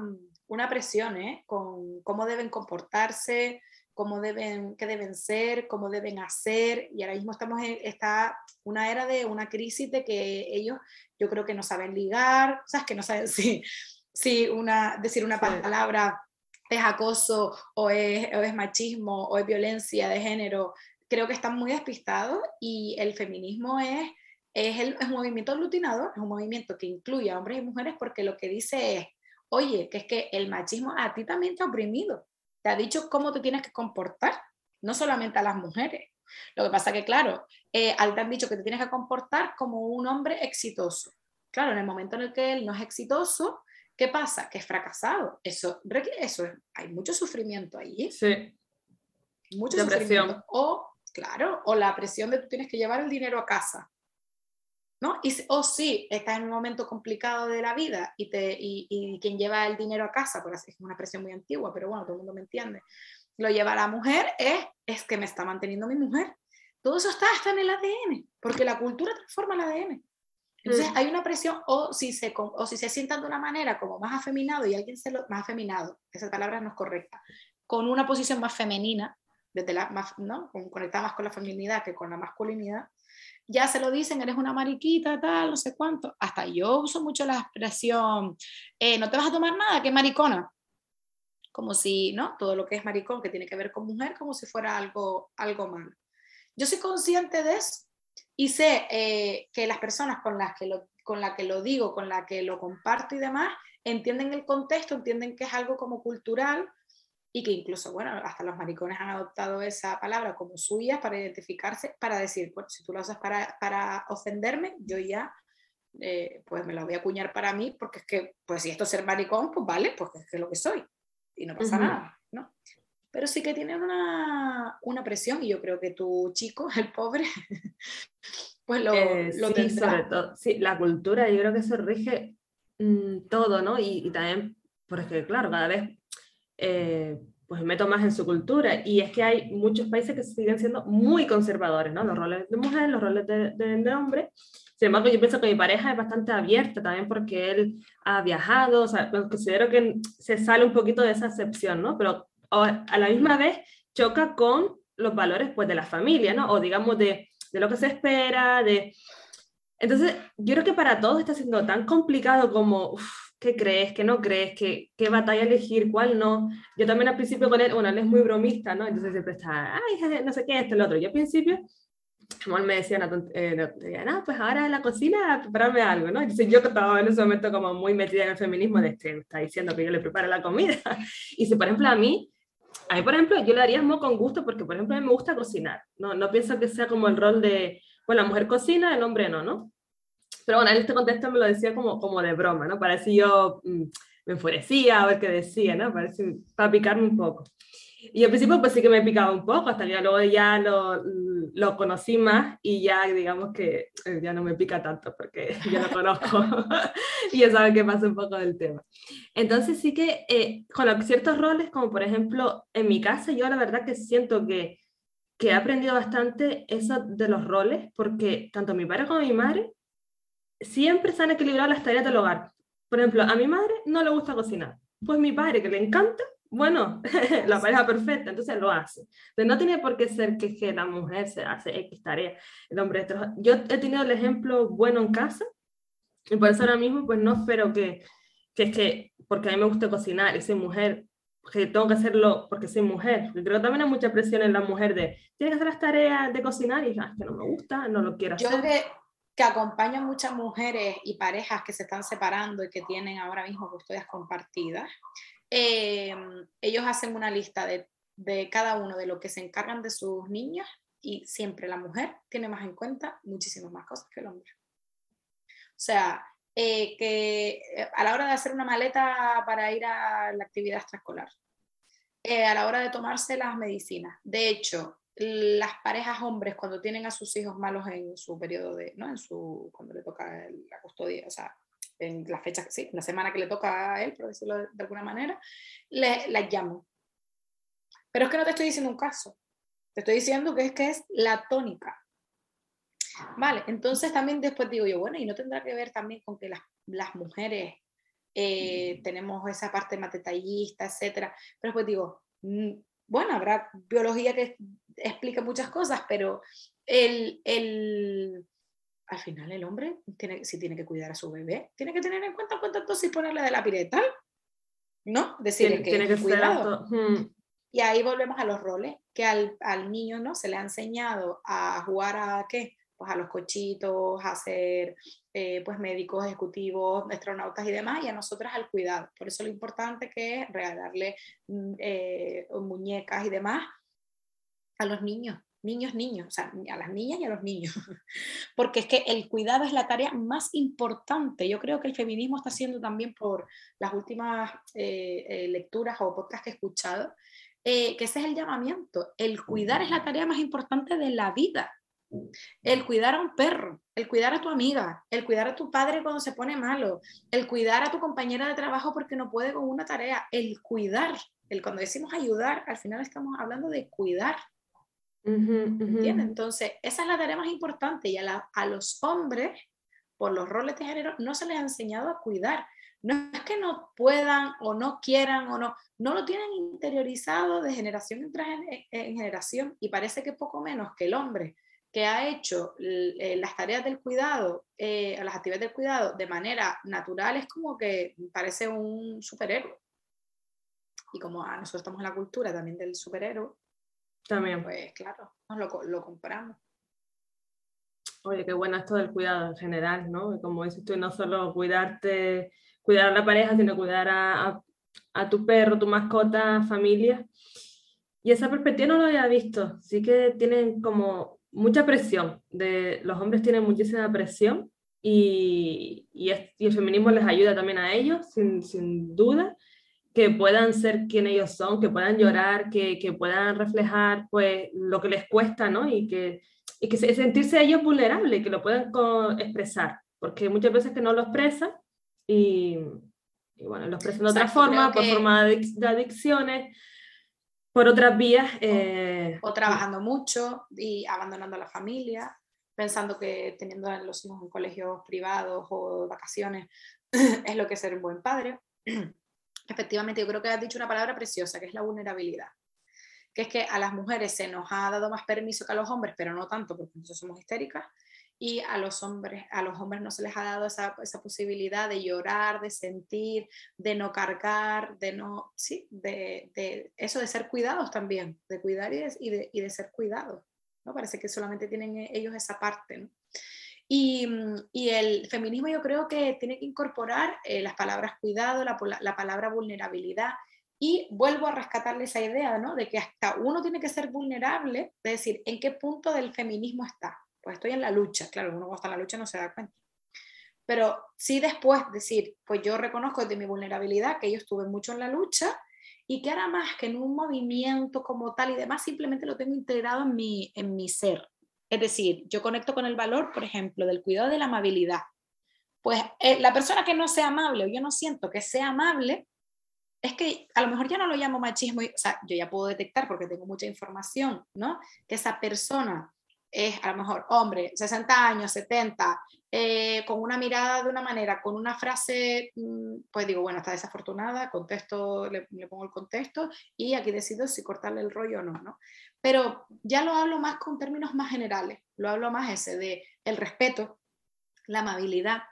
una presión ¿eh? con cómo deben comportarse, cómo deben, qué deben ser, cómo deben hacer. Y ahora mismo estamos en esta, una era de una crisis de que ellos, yo creo que no saben ligar, o sea, que no saben [LAUGHS] si, si una, decir una palabra es acoso o es, o es machismo o es violencia de género. Creo que están muy despistados y el feminismo es es, el, es un movimiento aglutinador, es un movimiento que incluye a hombres y mujeres porque lo que dice es, oye, que es que el machismo a ti también te ha oprimido, te ha dicho cómo te tienes que comportar, no solamente a las mujeres. Lo que pasa que, claro, eh, al te han dicho que te tienes que comportar como un hombre exitoso. Claro, en el momento en el que él no es exitoso, ¿qué pasa? Que es fracasado. Eso, eso hay mucho sufrimiento ahí. Sí. Mucho sufrimiento. O, claro, o la presión de tú tienes que llevar el dinero a casa. ¿No? Y, o si estás en un momento complicado de la vida y, te, y, quien lleva el dinero a casa, por así es una expresión muy antigua, pero bueno, todo el mundo me entiende, lo lleva la mujer, es, es que me está manteniendo mi mujer. Todo eso está hasta en el ADN, porque la cultura transforma el ADN. Entonces mm. hay una presión, o si, se, o si se sientan de una manera como más afeminado y alguien se lo, más afeminado, esa palabra no es correcta, con una posición más femenina, desde la más, ¿no? conectada más con la feminidad que con la masculinidad, ya se lo dicen, eres una mariquita, tal, no sé cuánto. Hasta yo uso mucho la expresión, eh, no te vas a tomar nada, que maricona. Como si, ¿no? Todo lo que es maricón, que tiene que ver con mujer, como si fuera algo, algo malo. Yo soy consciente de eso y sé eh, que las personas con las que, con la que lo digo, con las que lo comparto y demás, entienden el contexto, entienden que es algo como cultural y que incluso, bueno, hasta los maricones han adoptado esa palabra como suya para identificarse, para decir, bueno, si tú lo usas para, para ofenderme, yo ya, eh, pues me lo voy a acuñar para mí, porque es que, pues si esto es ser maricón, pues vale, pues es que es lo que soy, y no pasa nada, ¿no? Pero sí que tiene una, una, presión, y yo creo que tu chico, el pobre, [LAUGHS] pues lo, eh, lo sí, sobre todo, sí, la cultura, yo creo que eso rige mm, todo, ¿no? Y, y también, porque claro, cada vez eh, pues meto más en su cultura. Y es que hay muchos países que siguen siendo muy conservadores, ¿no? Los roles de mujer, los roles de, de, hombre. Sin embargo, yo pienso que mi pareja es bastante abierta también porque él ha viajado, o sea, considero que se sale un poquito de esa excepción, ¿no? Pero a la misma vez choca con los valores pues de la familia, ¿no? O digamos de, de lo que se espera, de... Entonces, yo creo que para todos está siendo tan complicado como, qué crees, qué no crees, qué, qué batalla elegir, cuál no. Yo también al principio con él, bueno, él es muy bromista, ¿no? Entonces siempre está, ay, no sé qué, esto, el otro. Yo al principio, él me decía, no, eh, no, pues ahora en la cocina prepararme algo, ¿no? Entonces yo estaba en ese momento como muy metida en el feminismo de este, está diciendo que yo le preparo la comida. [LAUGHS] Y si, por ejemplo, a mí, a mí, por ejemplo, yo le haría muy con gusto porque, por ejemplo, a mí me gusta cocinar, ¿no? No pienso que sea como el rol de, pues la mujer cocina, el hombre no, ¿no? Pero bueno, en este contexto me lo decía como, como de broma, ¿no? Parece yo mm, me enfurecía a ver qué decía, ¿no? Parece para picarme un poco. Y al principio pues sí que me picaba un poco, hasta que luego ya lo, lo conocí más y ya digamos que eh, ya no me pica tanto porque [LAUGHS] ya lo conozco [LAUGHS] y ya saben que pasa un poco del tema. Entonces sí que eh, con ciertos roles, como por ejemplo en mi casa, yo la verdad que siento que, que he aprendido bastante eso de los roles porque tanto mi padre como mi madre siempre se han equilibrado las tareas del hogar. Por ejemplo, a mi madre no le gusta cocinar. Pues mi padre, que le encanta, bueno, [LAUGHS] la pareja perfecta, entonces lo hace. Entonces no tiene por qué ser que, que la mujer se hace X tarea, el hombre Yo he tenido el ejemplo bueno en casa y por eso ahora mismo pues no espero que, que es que porque a mí me gusta cocinar y soy mujer, que tengo que hacerlo porque soy mujer. Yo creo que también hay mucha presión en la mujer de, tienes que hacer las tareas de cocinar y ah, es que no me gusta, no lo quiero hacer que acompañan muchas mujeres y parejas que se están separando y que tienen ahora mismo custodias compartidas, eh, ellos hacen una lista de, de, cada uno de lo que se encargan de sus niños y siempre la mujer tiene más en cuenta muchísimas más cosas que el hombre. O sea, eh, que eh, a la hora de hacer una maleta para ir a la actividad extraescolar, a la hora de tomarse las medicinas. De hecho, las parejas hombres cuando tienen a sus hijos malos en su periodo de, ¿no? En su, cuando le toca la custodia, o sea, en la fecha, sí, la semana que le toca a él, por decirlo de, alguna manera, le, las llamo. Pero es que no te estoy diciendo un caso, te estoy diciendo que es que es la tónica. Vale, entonces también después digo yo, bueno, y no tendrá que ver también con que las, las mujeres eh, tenemos esa parte más detallista, etcétera, pero después digo, mm, bueno, habrá biología que explica muchas cosas, pero el, el, al final el hombre, tiene, si tiene que cuidar a su bebé, tiene que tener en cuenta cuántas dosis ponerle de la piretal, ¿no? Decir que, tiene que cuidado. Y ahí volvemos a los roles, que al, al, niño ¿no? se le ha enseñado a jugar a qué? Pues a los cochitos, a ser eh, pues médicos, ejecutivos, astronautas y demás, y a nosotras al cuidado. Por eso lo importante que es regalarle mm, eh, muñecas y demás a los niños, niños, niños, o sea, a las niñas y a los niños, [LAUGHS] porque es que el cuidado es la tarea más importante. Yo creo que el feminismo está haciendo también por las últimas eh, eh, lecturas o podcasts que he escuchado, eh, que ese es el llamamiento. El cuidar es la tarea más importante de la vida. El cuidar a un perro, el cuidar a tu amiga, el cuidar a tu padre cuando se pone malo, el cuidar a tu compañera de trabajo porque no puede con una tarea, el cuidar, el cuando decimos ayudar, al final estamos hablando de cuidar entonces, esa es la tarea más importante y a, los hombres, por los roles de género, no se les ha enseñado a cuidar. No es que no puedan o no quieran o no, no lo tienen interiorizado de generación en, en generación y parece que poco menos que el hombre que ha hecho eh, las tareas del cuidado, eh, las actividades del cuidado de manera natural, es como que parece un superhéroe. Y como nosotros estamos en la cultura también del superhéroe, también. pues claro, nos lo, lo compramos. Oye, qué bueno esto del cuidado en general, ¿no? Como dices tú, no solo cuidarte, cuidar a la pareja, sino cuidar a, a, tu perro, tu mascota, familia. Y esa perspectiva no lo había visto. Sí que tienen como mucha presión. De, los hombres tienen muchísima presión y, y, y el feminismo les ayuda también a ellos, sin, sin, duda, que puedan ser quien ellos son, que puedan llorar, que, que puedan reflejar pues, lo que les cuesta, ¿no? Y que y que sentirse ellos vulnerables, que lo puedan expresar, porque muchas veces que no lo expresan y, y bueno, lo expresan de otra forma, por forma de, adicciones, por otras vías. Eh, o, trabajando mucho y abandonando a la familia, pensando que teniendo a los hijos en colegios privados o vacaciones [CLEARS THROAT] es lo que es ser un buen padre. Efectivamente, yo creo que has dicho una palabra preciosa, que es la vulnerabilidad que es que a las mujeres se nos ha dado más permiso que a los hombres, pero no tanto porque nosotros somos histéricas, y a los hombres, a los hombres no se les ha dado esa, esa posibilidad de llorar, de sentir, de no cargar, de no, sí, de, de eso de ser cuidados también, de cuidar y de, y de, ser cuidados, ¿no? Parece que solamente tienen ellos esa parte. Y, y, el feminismo yo creo que tiene que incorporar eh, las palabras cuidado, la, la, palabra vulnerabilidad y vuelvo a rescatarle esa idea, ¿no? De que hasta uno tiene que ser vulnerable, de decir, ¿en qué punto del feminismo está? Pues estoy en la lucha, claro, uno cuando está en la lucha no se da cuenta. Pero sí después decir, pues yo reconozco de mi vulnerabilidad que yo estuve mucho en la lucha y que ahora más que en un movimiento como tal y demás, simplemente lo tengo integrado en mi, en mi ser. Es decir, yo conecto con el valor, por ejemplo, del cuidado de la amabilidad. Pues eh, la persona que no sea amable o yo no siento que sea amable, es que a lo mejor ya no lo llamo machismo, o sea, yo ya puedo detectar porque tengo mucha información, ¿no? Que esa persona es a lo mejor hombre, 60 años, 70, eh, con una mirada de una manera, con una frase, mm, pues digo, bueno, está desafortunada, contesto, le, pongo el contexto y aquí decido si cortarle el rollo o no, ¿no? Pero ya lo hablo más con términos más generales, lo hablo más ese de el respeto, la amabilidad,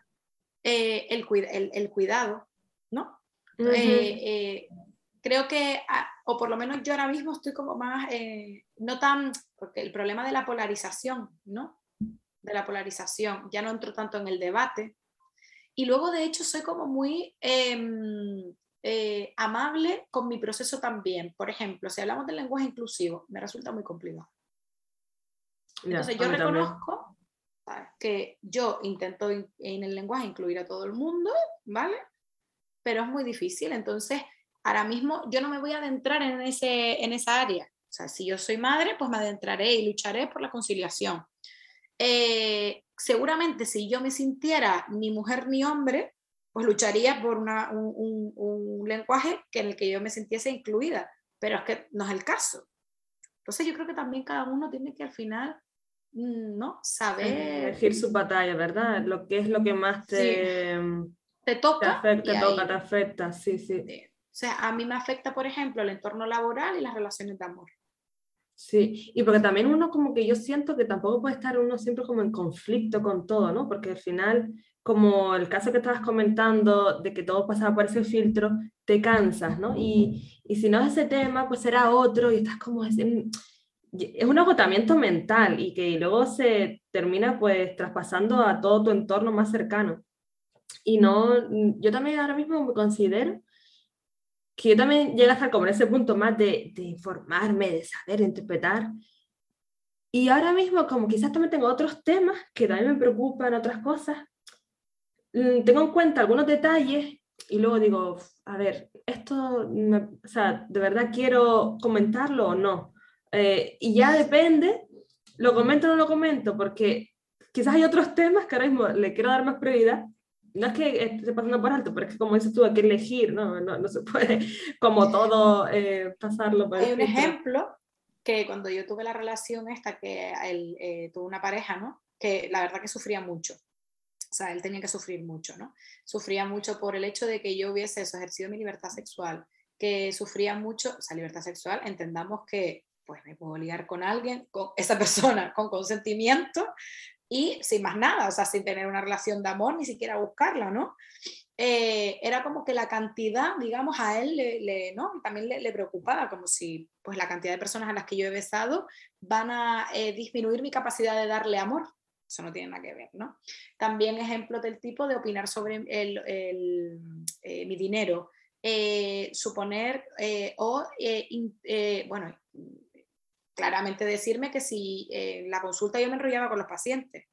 eh, el, el, el cuidado, ¿no? Eh, eh, creo que, ah, o por lo menos yo ahora mismo estoy como más, no tan, porque el problema de la polarización, ¿no? De la polarización, ya no entro tanto en el debate. Y luego, de hecho, soy como muy em, amable con mi proceso también. Por ejemplo, si hablamos del lenguaje inclusivo, me resulta muy complicado. Entonces, yo reconozco que yo intento en el lenguaje incluir a todo el mundo, ¿vale? pero es muy difícil. Entonces, ahora mismo yo no me voy a adentrar en, ese, en esa área. O sea, si yo soy madre, pues me adentraré y lucharé por la conciliación. Eh, seguramente si yo me sintiera ni mujer ni hombre, pues lucharía por una, un, un, lenguaje que en el que yo me sintiese incluida, pero es que no es el caso. Entonces yo creo que también cada uno tiene que al final, mm, ¿no? Saber... Elegir su batalla, ¿verdad? Lo que es lo que más te te toca. Te afecta, te toca, te afecta, sí, sí. O sea, a mí me afecta, por ejemplo, el entorno laboral y las relaciones de amor. Sí, y porque también uno como que yo siento que tampoco puede estar uno siempre como en conflicto con todo, ¿no? Porque al final, como el caso que estabas comentando de que todo pasaba por ese filtro, te cansas, ¿no? Y, y si no es ese tema, pues será otro y estás como... Es, es un agotamiento mental y que luego se termina pues traspasando a todo tu entorno más cercano. Y no, yo también ahora mismo me considero que yo también llego hasta como en ese punto más de, de informarme, de saber interpretar. Y ahora mismo, como quizás también tengo otros temas que también me preocupan, otras cosas, mm, tengo en cuenta algunos detalles y luego digo, a ver, esto, o sea, ¿de verdad quiero comentarlo o no? Eh, y ya depende, lo comento o no lo comento, porque quizás hay otros temas que ahora mismo le quiero dar más prioridad no es que esté pasando por alto, pero es que como dices tú, hay que elegir, ¿no? No, no se puede [LAUGHS] como todo eh, pasarlo por Hay un ejemplo que cuando yo tuve la relación esta, que él eh, tuvo una pareja, ¿no? Que la verdad que sufría mucho. O sea, él tenía que sufrir mucho, ¿no? Sufría mucho por el hecho de que yo hubiese eso, ejercido mi libertad sexual, que sufría mucho, o sea, libertad sexual, entendamos que pues me puedo liar con alguien, con esa [LAUGHS] persona con consentimiento y sin más nada, o sea, sin tener una relación de amor, ni siquiera buscarla, ¿no? Eh, era como que la cantidad, digamos, a él ¿no? también le, preocupaba, como si pues la cantidad de personas a las que yo he besado van a eh, disminuir mi capacidad de darle amor. Eso no tiene nada que ver, ¿no? También ejemplos del tipo de opinar sobre el, eh, mi dinero, suponer o, bueno, claramente decirme que si en la consulta yo me enrollaba con los pacientes,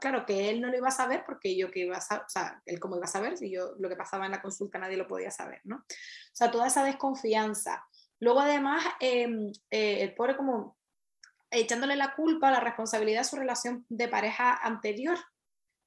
Claro que él no lo iba a saber porque yo que iba a saber, o sea, él cómo iba a saber si yo lo que pasaba en la consulta nadie lo podía saber, ¿no? O sea, toda esa desconfianza. Luego además, em, eh, el pobre como echándole la culpa, la responsabilidad de su relación de pareja anterior,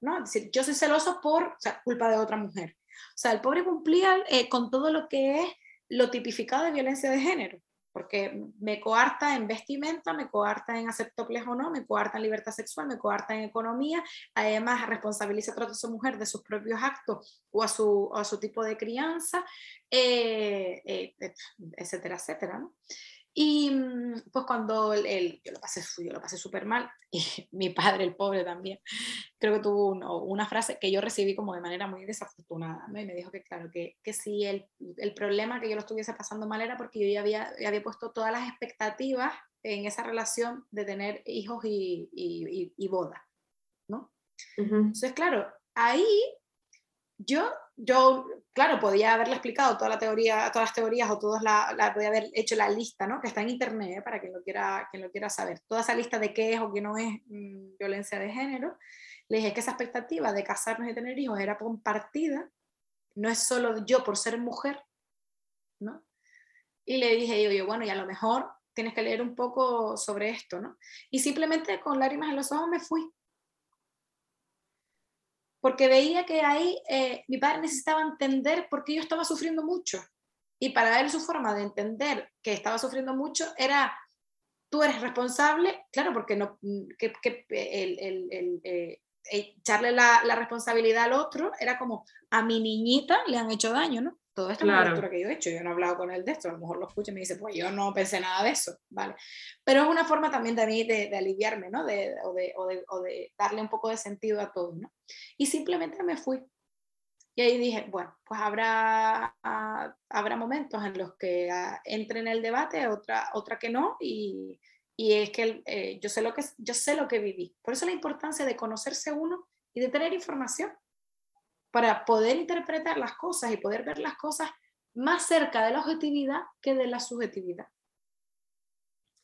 ¿no? Es decir, yo soy celoso por, culpa de otra mujer. O sea, el pobre cumplía eh, con todo lo que es lo tipificado de violencia de género porque me coarta en vestimenta, me coarta en aceptoples o no, me coarta en libertad sexual, me coarta en economía, además responsabiliza a su mujer de sus propios actos o a su, a su tipo de crianza, eh, eh, etcétera, etcétera. Y mm, pues cuando él, yo lo pasé, yo lo pasé súper mal, [LAUGHS] y mi padre, el pobre también, creo que tuvo una frase que yo recibí como de manera muy desafortunada, y me dijo que claro, que, que si el, el, problema que yo lo estuviese pasando mal era porque yo ya había, había puesto todas las expectativas en esa relación de tener hijos y, y, y boda, ¿no? Entonces, claro, ahí yo, yo, claro, podía haberle explicado toda la teoría, todas las teorías o todas la, la podía haber hecho la lista, ¿no? Que está en internet ¿eh? para quien lo quiera, quien lo quiera saber. Toda esa lista de qué es o qué no es mm, violencia de género. Le dije que esa expectativa de casarnos y tener hijos era compartida, no es solo yo por ser mujer, ¿no? Y le dije yo, bueno, y a lo mejor tienes que leer un poco sobre esto, ¿no? Y simplemente con lágrimas en los ojos me fui porque veía que ahí eh, mi padre necesitaba entender por qué yo estaba sufriendo mucho. Y para él su forma de entender que estaba sufriendo mucho era, tú eres responsable, claro, porque no, que, que el, el, el, eh, echarle la, la, responsabilidad al otro era como, a mi niñita le han hecho daño, ¿no? Todo esto es una lectura que yo he hecho, yo no he hablado con él de esto, a lo mejor lo escucha y me dice, pues yo no pensé nada de eso, ¿vale? Pero es una forma también de mí de, de aliviarme, ¿no? De, o, de, o, de, o, de, darle un poco de sentido a todo, ¿no? Y simplemente me fui. Y ahí dije, bueno, pues habrá, ah, habrá momentos en los que ah, entre en el debate, otra, otra que no, y, y es que eh, yo, sé lo que yo sé lo que viví. Por eso la importancia de conocerse uno y de tener información para poder interpretar las cosas y poder ver las cosas más cerca de la objetividad que de la subjetividad.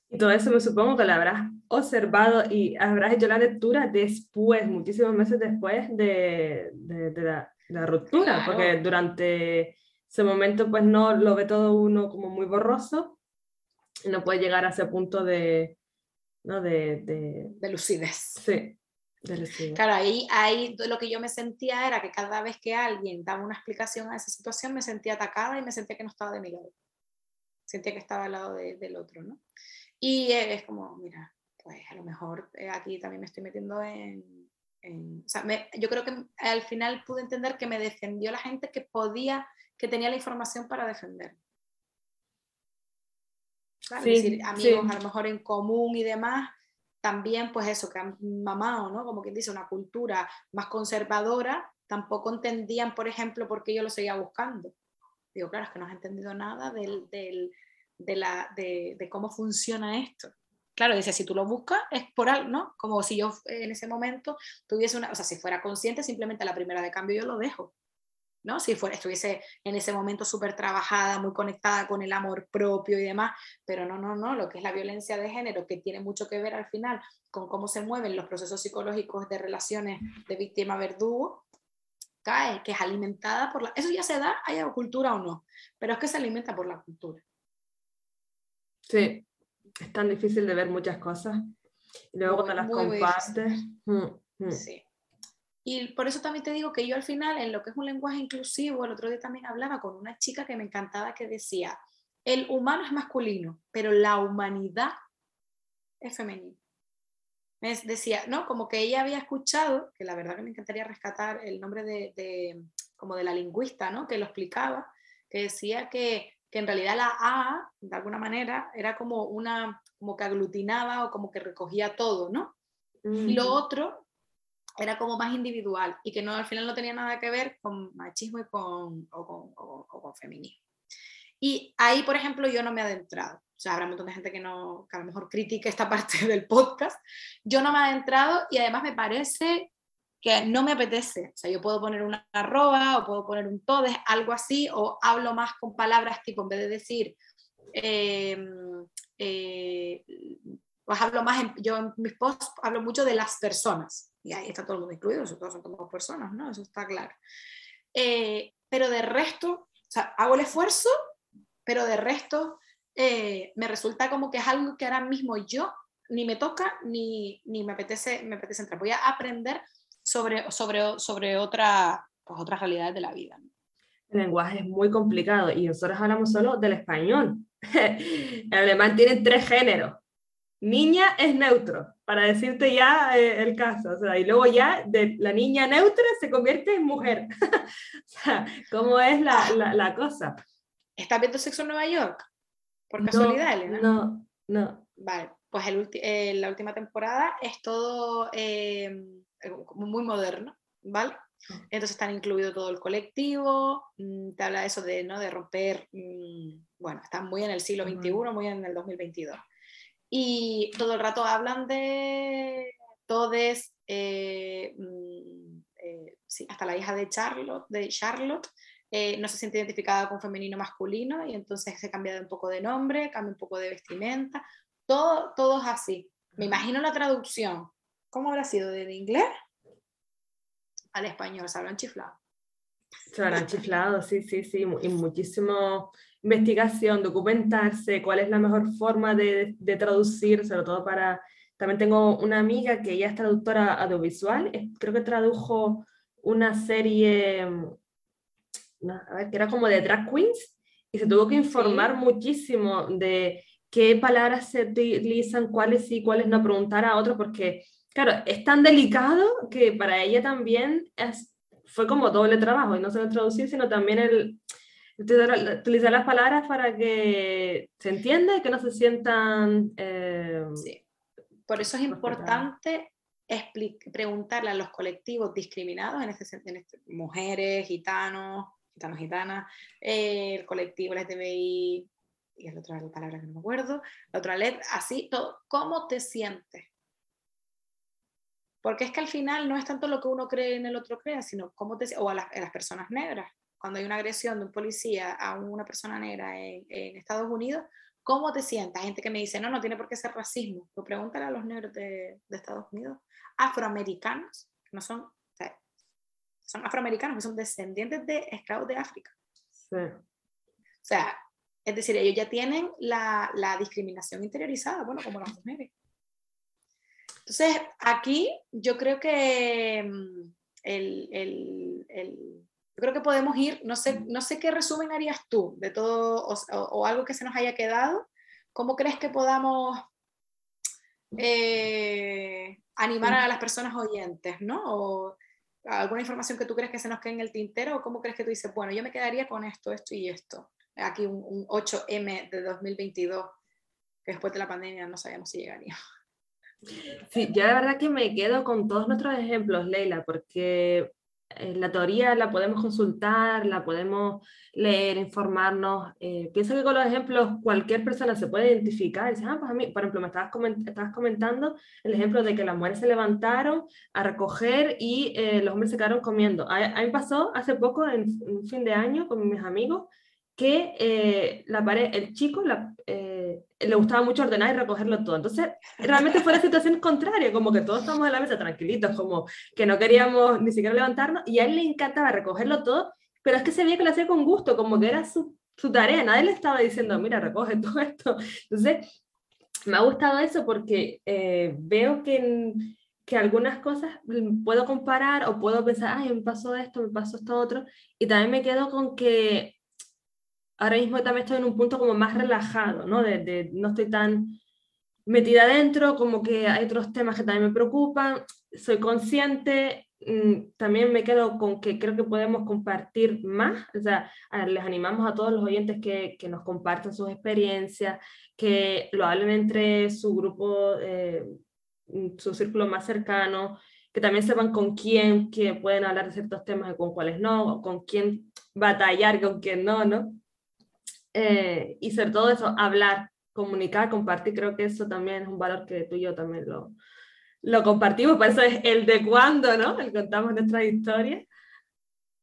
Y todo eso me supongo que lo habrás observado y habrás hecho la lectura después, muchísimos meses después de, de, la, la, ruptura, porque durante ese momento pues no lo ve todo uno como muy borroso y no puede llegar a ese punto de, ¿no? de lucidez. Sí. Claro, ahí, ahí lo que yo me sentía era que cada vez que alguien daba una explicación a esa situación me sentía atacada y me sentía que no estaba de mi lado. Sentía que estaba al lado del otro, ¿no? Y es como, mira, pues a lo mejor eh, aquí también me estoy metiendo en... o sea, yo creo que al final pude entender que me defendió la gente que podía, que tenía la información para defender. es decir, amigos a lo mejor en común y demás, también pues eso, que han mamado, ¿no? Como quien dice, una cultura más conservadora, tampoco entendían, por ejemplo, por qué yo lo seguía buscando. Digo, claro, es que no has entendido nada del, del, de, la, de, de, cómo funciona esto. Claro, dice, si tú lo buscas es por algo, ¿no? Como si yo en ese momento tuviese una, o sea, si fuera consciente, simplemente la primera de cambio yo lo dejo. ¿No? Si fuera, estuviese en ese momento súper trabajada, muy conectada con el amor propio y demás, pero no, no, no, lo que es la violencia de género, que tiene mucho que ver al final con cómo se mueven los procesos psicológicos de relaciones de víctima-verdugo, cae, que es alimentada por la... Eso ya se da, haya cultura o no, pero es que se alimenta por la cultura. Sí, es tan difícil de ver muchas cosas. Y luego cuando las compartes... Mm, mm. Sí. Y por eso también te digo que yo al final, en lo que es un lenguaje inclusivo, el otro día también hablaba con una chica que me encantaba que decía, el humano es masculino, pero la humanidad es femenina. Me decía, ¿no? Como que ella había escuchado, que la verdad que me encantaría rescatar el nombre de, como de la lingüista, ¿no? Que lo explicaba, que decía que, que en realidad la A, de alguna manera, era como una, como que aglutinaba o como que recogía todo, ¿no? Y lo otro era como más individual y que no, al final no tenía nada que ver con machismo y con, o, con, o, con feminismo. Y ahí, por ejemplo, yo no me he adentrado. O sea, habrá un montón de gente que, no, que a lo mejor critique esta [LAUGHS] parte del podcast. Yo no me he adentrado y además me parece que no me apetece. O sea, yo puedo poner una arroba o puedo poner un todes, algo así, o hablo más con palabras tipo, en vez de decir, em, eh, pues hablo más, en, yo en mis posts hablo mucho de las personas, y ahí está todo el mundo incluido, todos son todas personas, ¿no? Eso está claro. Eh, pero de resto, o sea, hago el esfuerzo, pero de resto eh, me resulta como que es algo que ahora mismo yo ni me toca ni, ni me, apetece, me apetece entrar. Voy a aprender sobre, sobre, sobre otra, pues, otras realidades de la vida. El lenguaje es muy complicado y nosotros hablamos solo del español. [LAUGHS] el alemán tiene tres géneros. Niña es neutro, para decirte ya eh, el caso. O sea, y luego ya de la niña neutra se convierte en mujer. [LAUGHS] o sea, ¿cómo es la, la, la cosa? ¿Estás viendo Sexo en Nueva York? Por casualidad, Elena. No, no. Vale, pues el eh, la última temporada es todo eh, eh, muy moderno, ¿vale? Entonces están incluido todo el colectivo, mm, te habla de eso de, ¿no? de romper, mm, bueno, están muy en el siglo XXI, muy en el 2022. Y todo el rato hablan de todes, mm, sí, hasta la hija de Charlotte, de Charlotte no se siente identificada con femenino masculino y entonces se cambia un poco de nombre, cambia un poco de vestimenta, todo, todo es así. Me imagino la traducción. ¿Cómo habrá sido? ¿De inglés al español? ¿Se habrán chiflado? Se habrán chiflado, sí, sí, sí. Y muchísimo investigación, documentarse, cuál es la mejor forma de, de traducir, sobre todo para... También tengo una amiga que ella es traductora audiovisual, creo que tradujo una serie, a ver, que era como de drag queens, y se tuvo que informar muchísimo de qué palabras se utilizan, cuáles sí, cuáles no, preguntar a otros, porque, claro, es tan delicado que para ella también es, fue como doble trabajo, y no solo traducir, sino también el utilizar las palabras para que se entienda y que no se sientan... Eh, sí. Por eso es importante preguntarle a los colectivos discriminados, en este, en este, mujeres, gitanos, gitanos, gitanas, eh, el colectivo LGTBI, y es la otra palabra que no me acuerdo, la otra letra, así, todo, ¿cómo te sientes? Porque es que al final no es tanto lo que uno cree en el otro crea, sino cómo te o a las, personas negras. Cuando hay una agresión de un policía a una persona negra en, Estados Unidos, ¿cómo te sientes? Hay gente que me dice, no, no tiene por qué ser racismo. Pero pregúntale a los negros de, de Estados Unidos, afroamericanos, que no son, son afroamericanos, que son descendientes de esclavos de África. Sí. O sea, es decir, ellos ya tienen la, la discriminación interiorizada, bueno, como las mujeres. Entonces, aquí yo creo que mm, el, el, el, yo creo que podemos ir, no sé, no sé qué resumen harías tú de todo o, o, algo que se nos haya quedado. ¿Cómo crees que podamos eh, animar a las personas oyentes, ¿no? O alguna información que tú crees que se nos quede en el tintero, o cómo crees que tú dices, bueno, yo me quedaría con esto, esto y esto aquí un, 8M de 2022, que después de la pandemia no sabíamos si llegaría. Sí, yo de verdad que me quedo con todos nuestros ejemplos, Leila, porque la teoría la podemos consultar, la podemos leer, informarnos. Eh, pienso que con los ejemplos cualquier persona se puede identificar. Dice, ah, pues por ejemplo, me estabas, estabas comentando el ejemplo de que las mujeres se levantaron a recoger y eh, los hombres se quedaron comiendo. A, a, mí pasó hace poco, en un fin de año, con mis amigos, que eh, la pared, el chico eh, le gustaba mucho ordenar y recogerlo todo. Entonces, realmente fue la situación contraria, como que todos estábamos en la mesa tranquilitos, como que no queríamos ni siquiera levantarnos, y a él le encantaba recogerlo todo, pero es que se veía que lo hacía con gusto, como que era su, su tarea, nadie le estaba diciendo, mira, recoge todo esto. Entonces, me ha gustado eso porque eh, veo que, que algunas cosas puedo comparar o puedo pensar, ay, me pasó esto, me pasó esto otro, y también me quedo con que ahora mismo también estoy en un punto como más relajado, ¿no? De, no estoy tan metida adentro, como que hay otros temas que también me preocupan, soy consciente mm, también me quedo con que creo que podemos compartir más, o sea, les animamos a todos los oyentes que, que nos compartan sus experiencias, que lo hablen entre su grupo, eh, su círculo más cercano, que también sepan con quién que pueden hablar de ciertos temas y con cuáles no, o con quién batallar, con quién no, ¿no? Eh, y sobre todo eso, hablar, comunicar, compartir, creo que eso también es un valor que tú y yo también lo, lo compartimos, por eso es el de cuándo, ¿no? El contamos nuestra historia.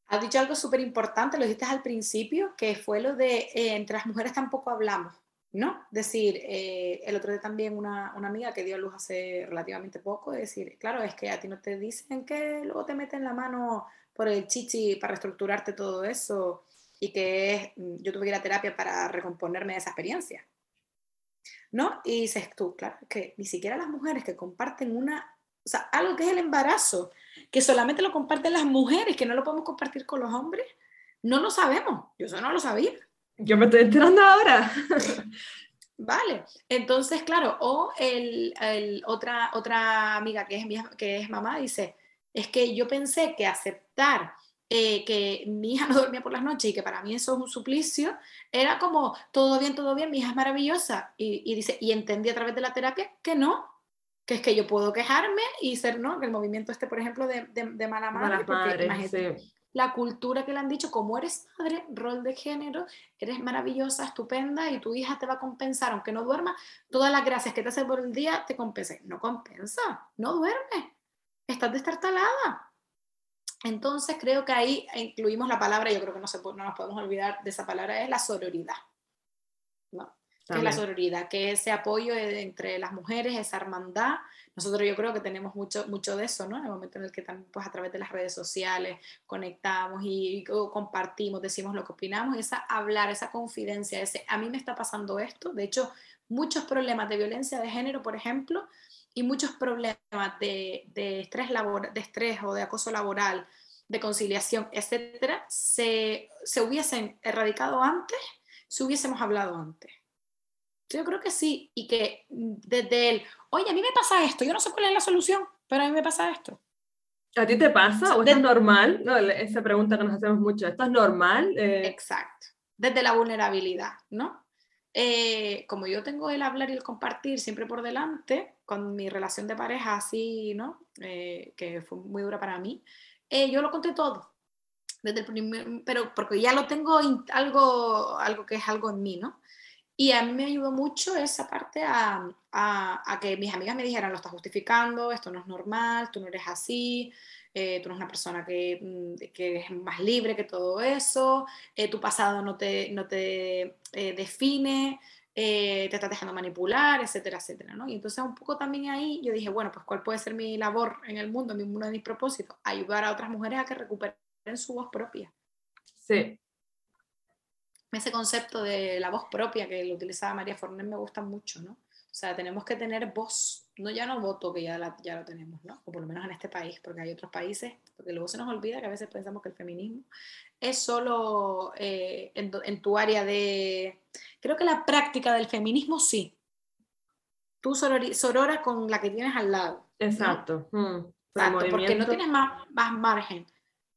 Has dicho algo súper importante, lo dijiste al principio, que fue lo de eh, entre las mujeres tampoco hablamos, ¿no? Decir, eh, el otro día también una, una, amiga que dio luz hace relativamente poco, decir, claro, es que a ti no te dicen que luego te meten la mano por el chichi para reestructurarte todo eso y que es, yo tuve que ir a terapia para recomponerme de esa experiencia. ¿no? Y dices tú, claro, que ni siquiera las mujeres que comparten una, o sea, algo que es el embarazo, que solamente lo comparten las mujeres, que no lo podemos compartir con los hombres, no lo sabemos. Yo eso no lo sabía. Yo me estoy enterando ahora. [LAUGHS] Vale, entonces, claro, o el, el, otra, otra amiga que es, que es mamá dice, es que yo pensé que aceptar eh, que mi hija [LAUGHS] no dormía por las noches y que para mí eso es un suplicio, era como, todo bien, todo bien, mi hija es maravillosa. Y, dice, y entendí a través de la terapia que no, que es que yo puedo quejarme y ser, ¿no? Que el movimiento este, por ejemplo, de, de, mala madre, porque la cultura que le han dicho, como eres madre, rol de género, eres maravillosa, estupenda y tu hija te va a compensar, aunque no duerma, todas las gracias que te hace por el día te compensa. No compensa, no duerme, estás destartalada entonces creo que ahí incluimos la palabra, yo creo que no, se, no nos podemos olvidar de esa palabra, es la sororidad. ¿no? es la sororidad? Que ese apoyo entre las mujeres, esa hermandad. Nosotros yo creo que tenemos mucho, mucho de eso, ¿no? En el momento en el que también, pues a través de las redes sociales conectamos y, compartimos, decimos lo que opinamos, esa hablar, esa confidencia, ese, a mí me está pasando esto. De hecho, muchos problemas de violencia de género, por ejemplo, y muchos problemas de, de estrés, labor, de estrés o de acoso laboral, de conciliación, etcétera, se, se hubiesen erradicado antes si hubiésemos hablado antes. Yo creo que sí, y que desde él, oye, a mí me pasa esto, yo no sé cuál es la solución, pero a mí me pasa esto. ¿A ti te pasa? ¿O es normal? No, esa pregunta que nos hacemos mucho, ¿esto es normal? Eh, Exacto, desde la vulnerabilidad, ¿no? Eh, como yo tengo el hablar y el compartir siempre por delante, con mi relación de pareja así, ¿no? Eh, que fue muy dura para mí, eh, yo lo conté todo. Desde el primer, pero porque ya lo tengo algo, algo que es algo en mí, ¿no? Y a mí me ayudó mucho esa parte a, a, a, que mis amigas me dijeran, lo estás justificando, esto no es normal, tú no eres así, eh, tú eres una persona que, mm, que, es más libre que todo eso, eh, tu pasado no te, no te eh, define, te estás dejando manipular, etcétera, etcétera, ¿no? Y entonces un poco también ahí yo dije, bueno, pues cuál puede ser mi labor en el mundo, uno de mis propósitos, ayudar a otras mujeres a que recuperen su voz propia. Sí. Ese concepto de la voz propia que lo utilizaba María Forner me gusta mucho, ¿no? O sea, tenemos que tener voz, no ya no voto, que ya, ya lo tenemos, ¿no? O por lo menos en este país, porque hay otros países, porque luego se nos olvida que a veces pensamos que el feminismo es solo eh, en, tu área de... Creo que la práctica del feminismo sí. Tú sorora con la que tienes al lado. Exacto. Mm, Exacto, porque no tienes más, más margen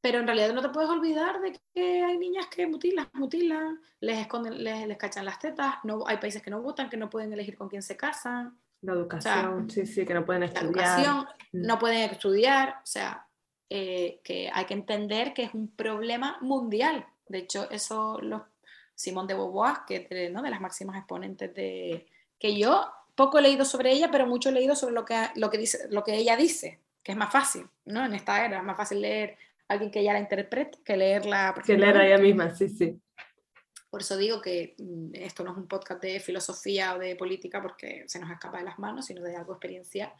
pero en realidad no te puedes olvidar de que hay niñas que mutilan, mutilan, les esconden, les, les cachan las tetas, no, hay países que no votan, que no pueden elegir con quién se casan. La educación, sí, sí, que no pueden estudiar. La educación, mm. no pueden estudiar, o sea, eh, que hay que entender que es un problema mundial. De hecho, eso los Simón de Beauvoir, que es ¿no? de las máximas exponentes de que yo poco he leído sobre ella, pero mucho he leído sobre lo que, lo que, dice, lo que ella dice, que es más fácil, ¿no? En esta era es más fácil leer alguien que ya la interprete que leerla. Que leerla ella misma, sí, sí. Por eso digo que mm, esto no es un podcast de filosofía o de política porque se nos escapa de las manos, sino de algo experiencial.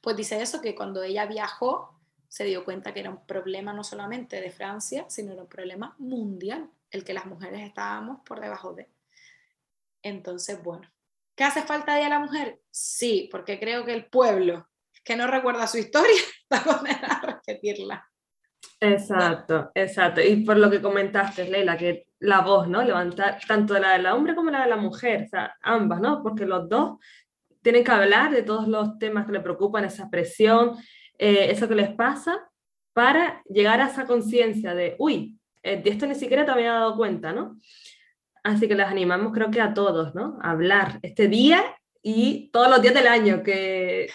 Pues dice eso, que cuando ella viajó se dio cuenta que era un problema no solamente de Francia, sino era un problema mundial, el que las mujeres estábamos por debajo de. Entonces, bueno, ¿qué hace falta de la mujer? Sí, porque creo que el pueblo que no recuerda su historia [LAUGHS] está condenado a repetirla. Exacto, exacto. Y por lo que comentaste, Leila, que la voz, ¿no? Levantar tanto la del hombre como la de la mujer, o sea, ambas, ¿no? Porque los dos tienen que hablar de todos los temas que le preocupan, esa presión, eh, eso que les pasa, para llegar a esa conciencia de, uy, eh, de esto ni siquiera te había dado cuenta, ¿no? Así que les animamos creo que a todos, ¿no? A hablar este día y todos los días del año, que,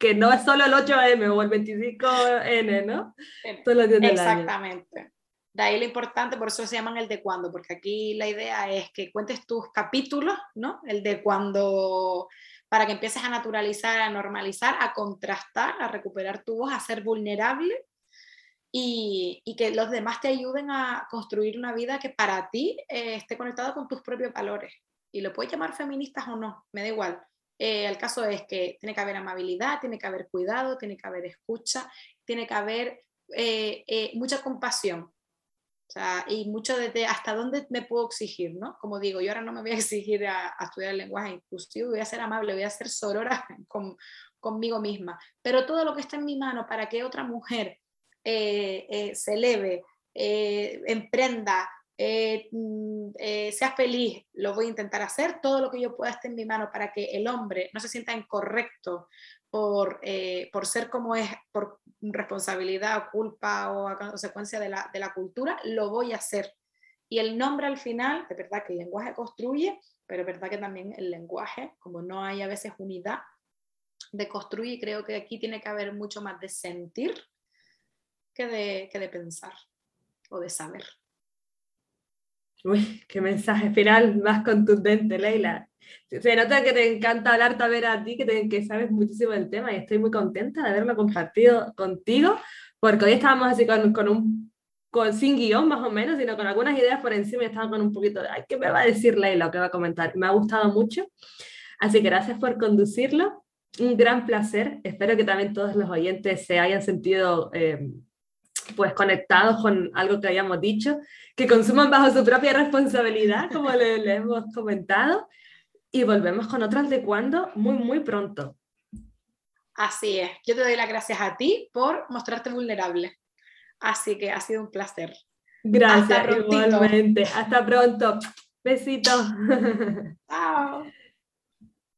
que no es solo el 8M o el 25N, ¿no? Todos los días del Exactamente. De ahí lo importante, por eso se llaman el de cuando, porque aquí la idea es que cuentes tus capítulos, ¿no? El de cuando, para que empieces a naturalizar, a normalizar, a contrastar, a recuperar tu voz, a ser vulnerable y, y que los demás te ayuden a construir una vida que para ti eh, esté conectada con tus propios valores. Y lo puedes llamar feministas o no, me da igual. Eh, el caso es que tiene que haber amabilidad, tiene que haber cuidado, tiene que haber escucha, tiene que haber eh, mucha compasión y mucho desde hasta dónde me puedo exigir, ¿no? Como digo, yo ahora no me voy a exigir a, estudiar el lenguaje inclusivo, voy a ser amable, voy a ser sorora [LAUGHS] con, conmigo misma. Pero todo lo que está en mi mano para que otra mujer eh, eh, se eleve, eh, mm, sea feliz, lo voy a intentar hacer. Todo lo que yo pueda estar en mi mano para que el hombre no se sienta incorrecto por, por ser como es, por responsabilidad o culpa o a consecuencia de la, de la cultura, lo voy a hacer. Y el nombre al final, de verdad que el lenguaje construye, pero es verdad que también el lenguaje, como no hay a veces unidad de construir, creo que aquí tiene que haber mucho más de sentir que de, que de pensar o de saber. Uy, qué mensaje final más contundente, Leila. Se nota que te encanta hablar también a ti, que, que sabes muchísimo del tema y estoy muy contenta de haberlo compartido contigo, porque hoy estábamos así con, con un con, sin guion más o menos, sino con algunas ideas por encima y estaba con un poquito de, ay, ¿qué me va a decir Leila o qué va a comentar? Me ha gustado mucho, así que gracias por conducirlo, un gran placer, espero que también todos los oyentes se hayan sentido... Eh, pues conectados con algo que habíamos dicho, que consuman bajo su propia responsabilidad, como le, le hemos comentado, y volvemos con otras de cuando muy, muy pronto. Así es. Yo te doy las gracias a ti por mostrarte vulnerable. Así que ha sido un placer. Gracias, igualmente. Hasta pronto. Besitos. [LAUGHS] Chao.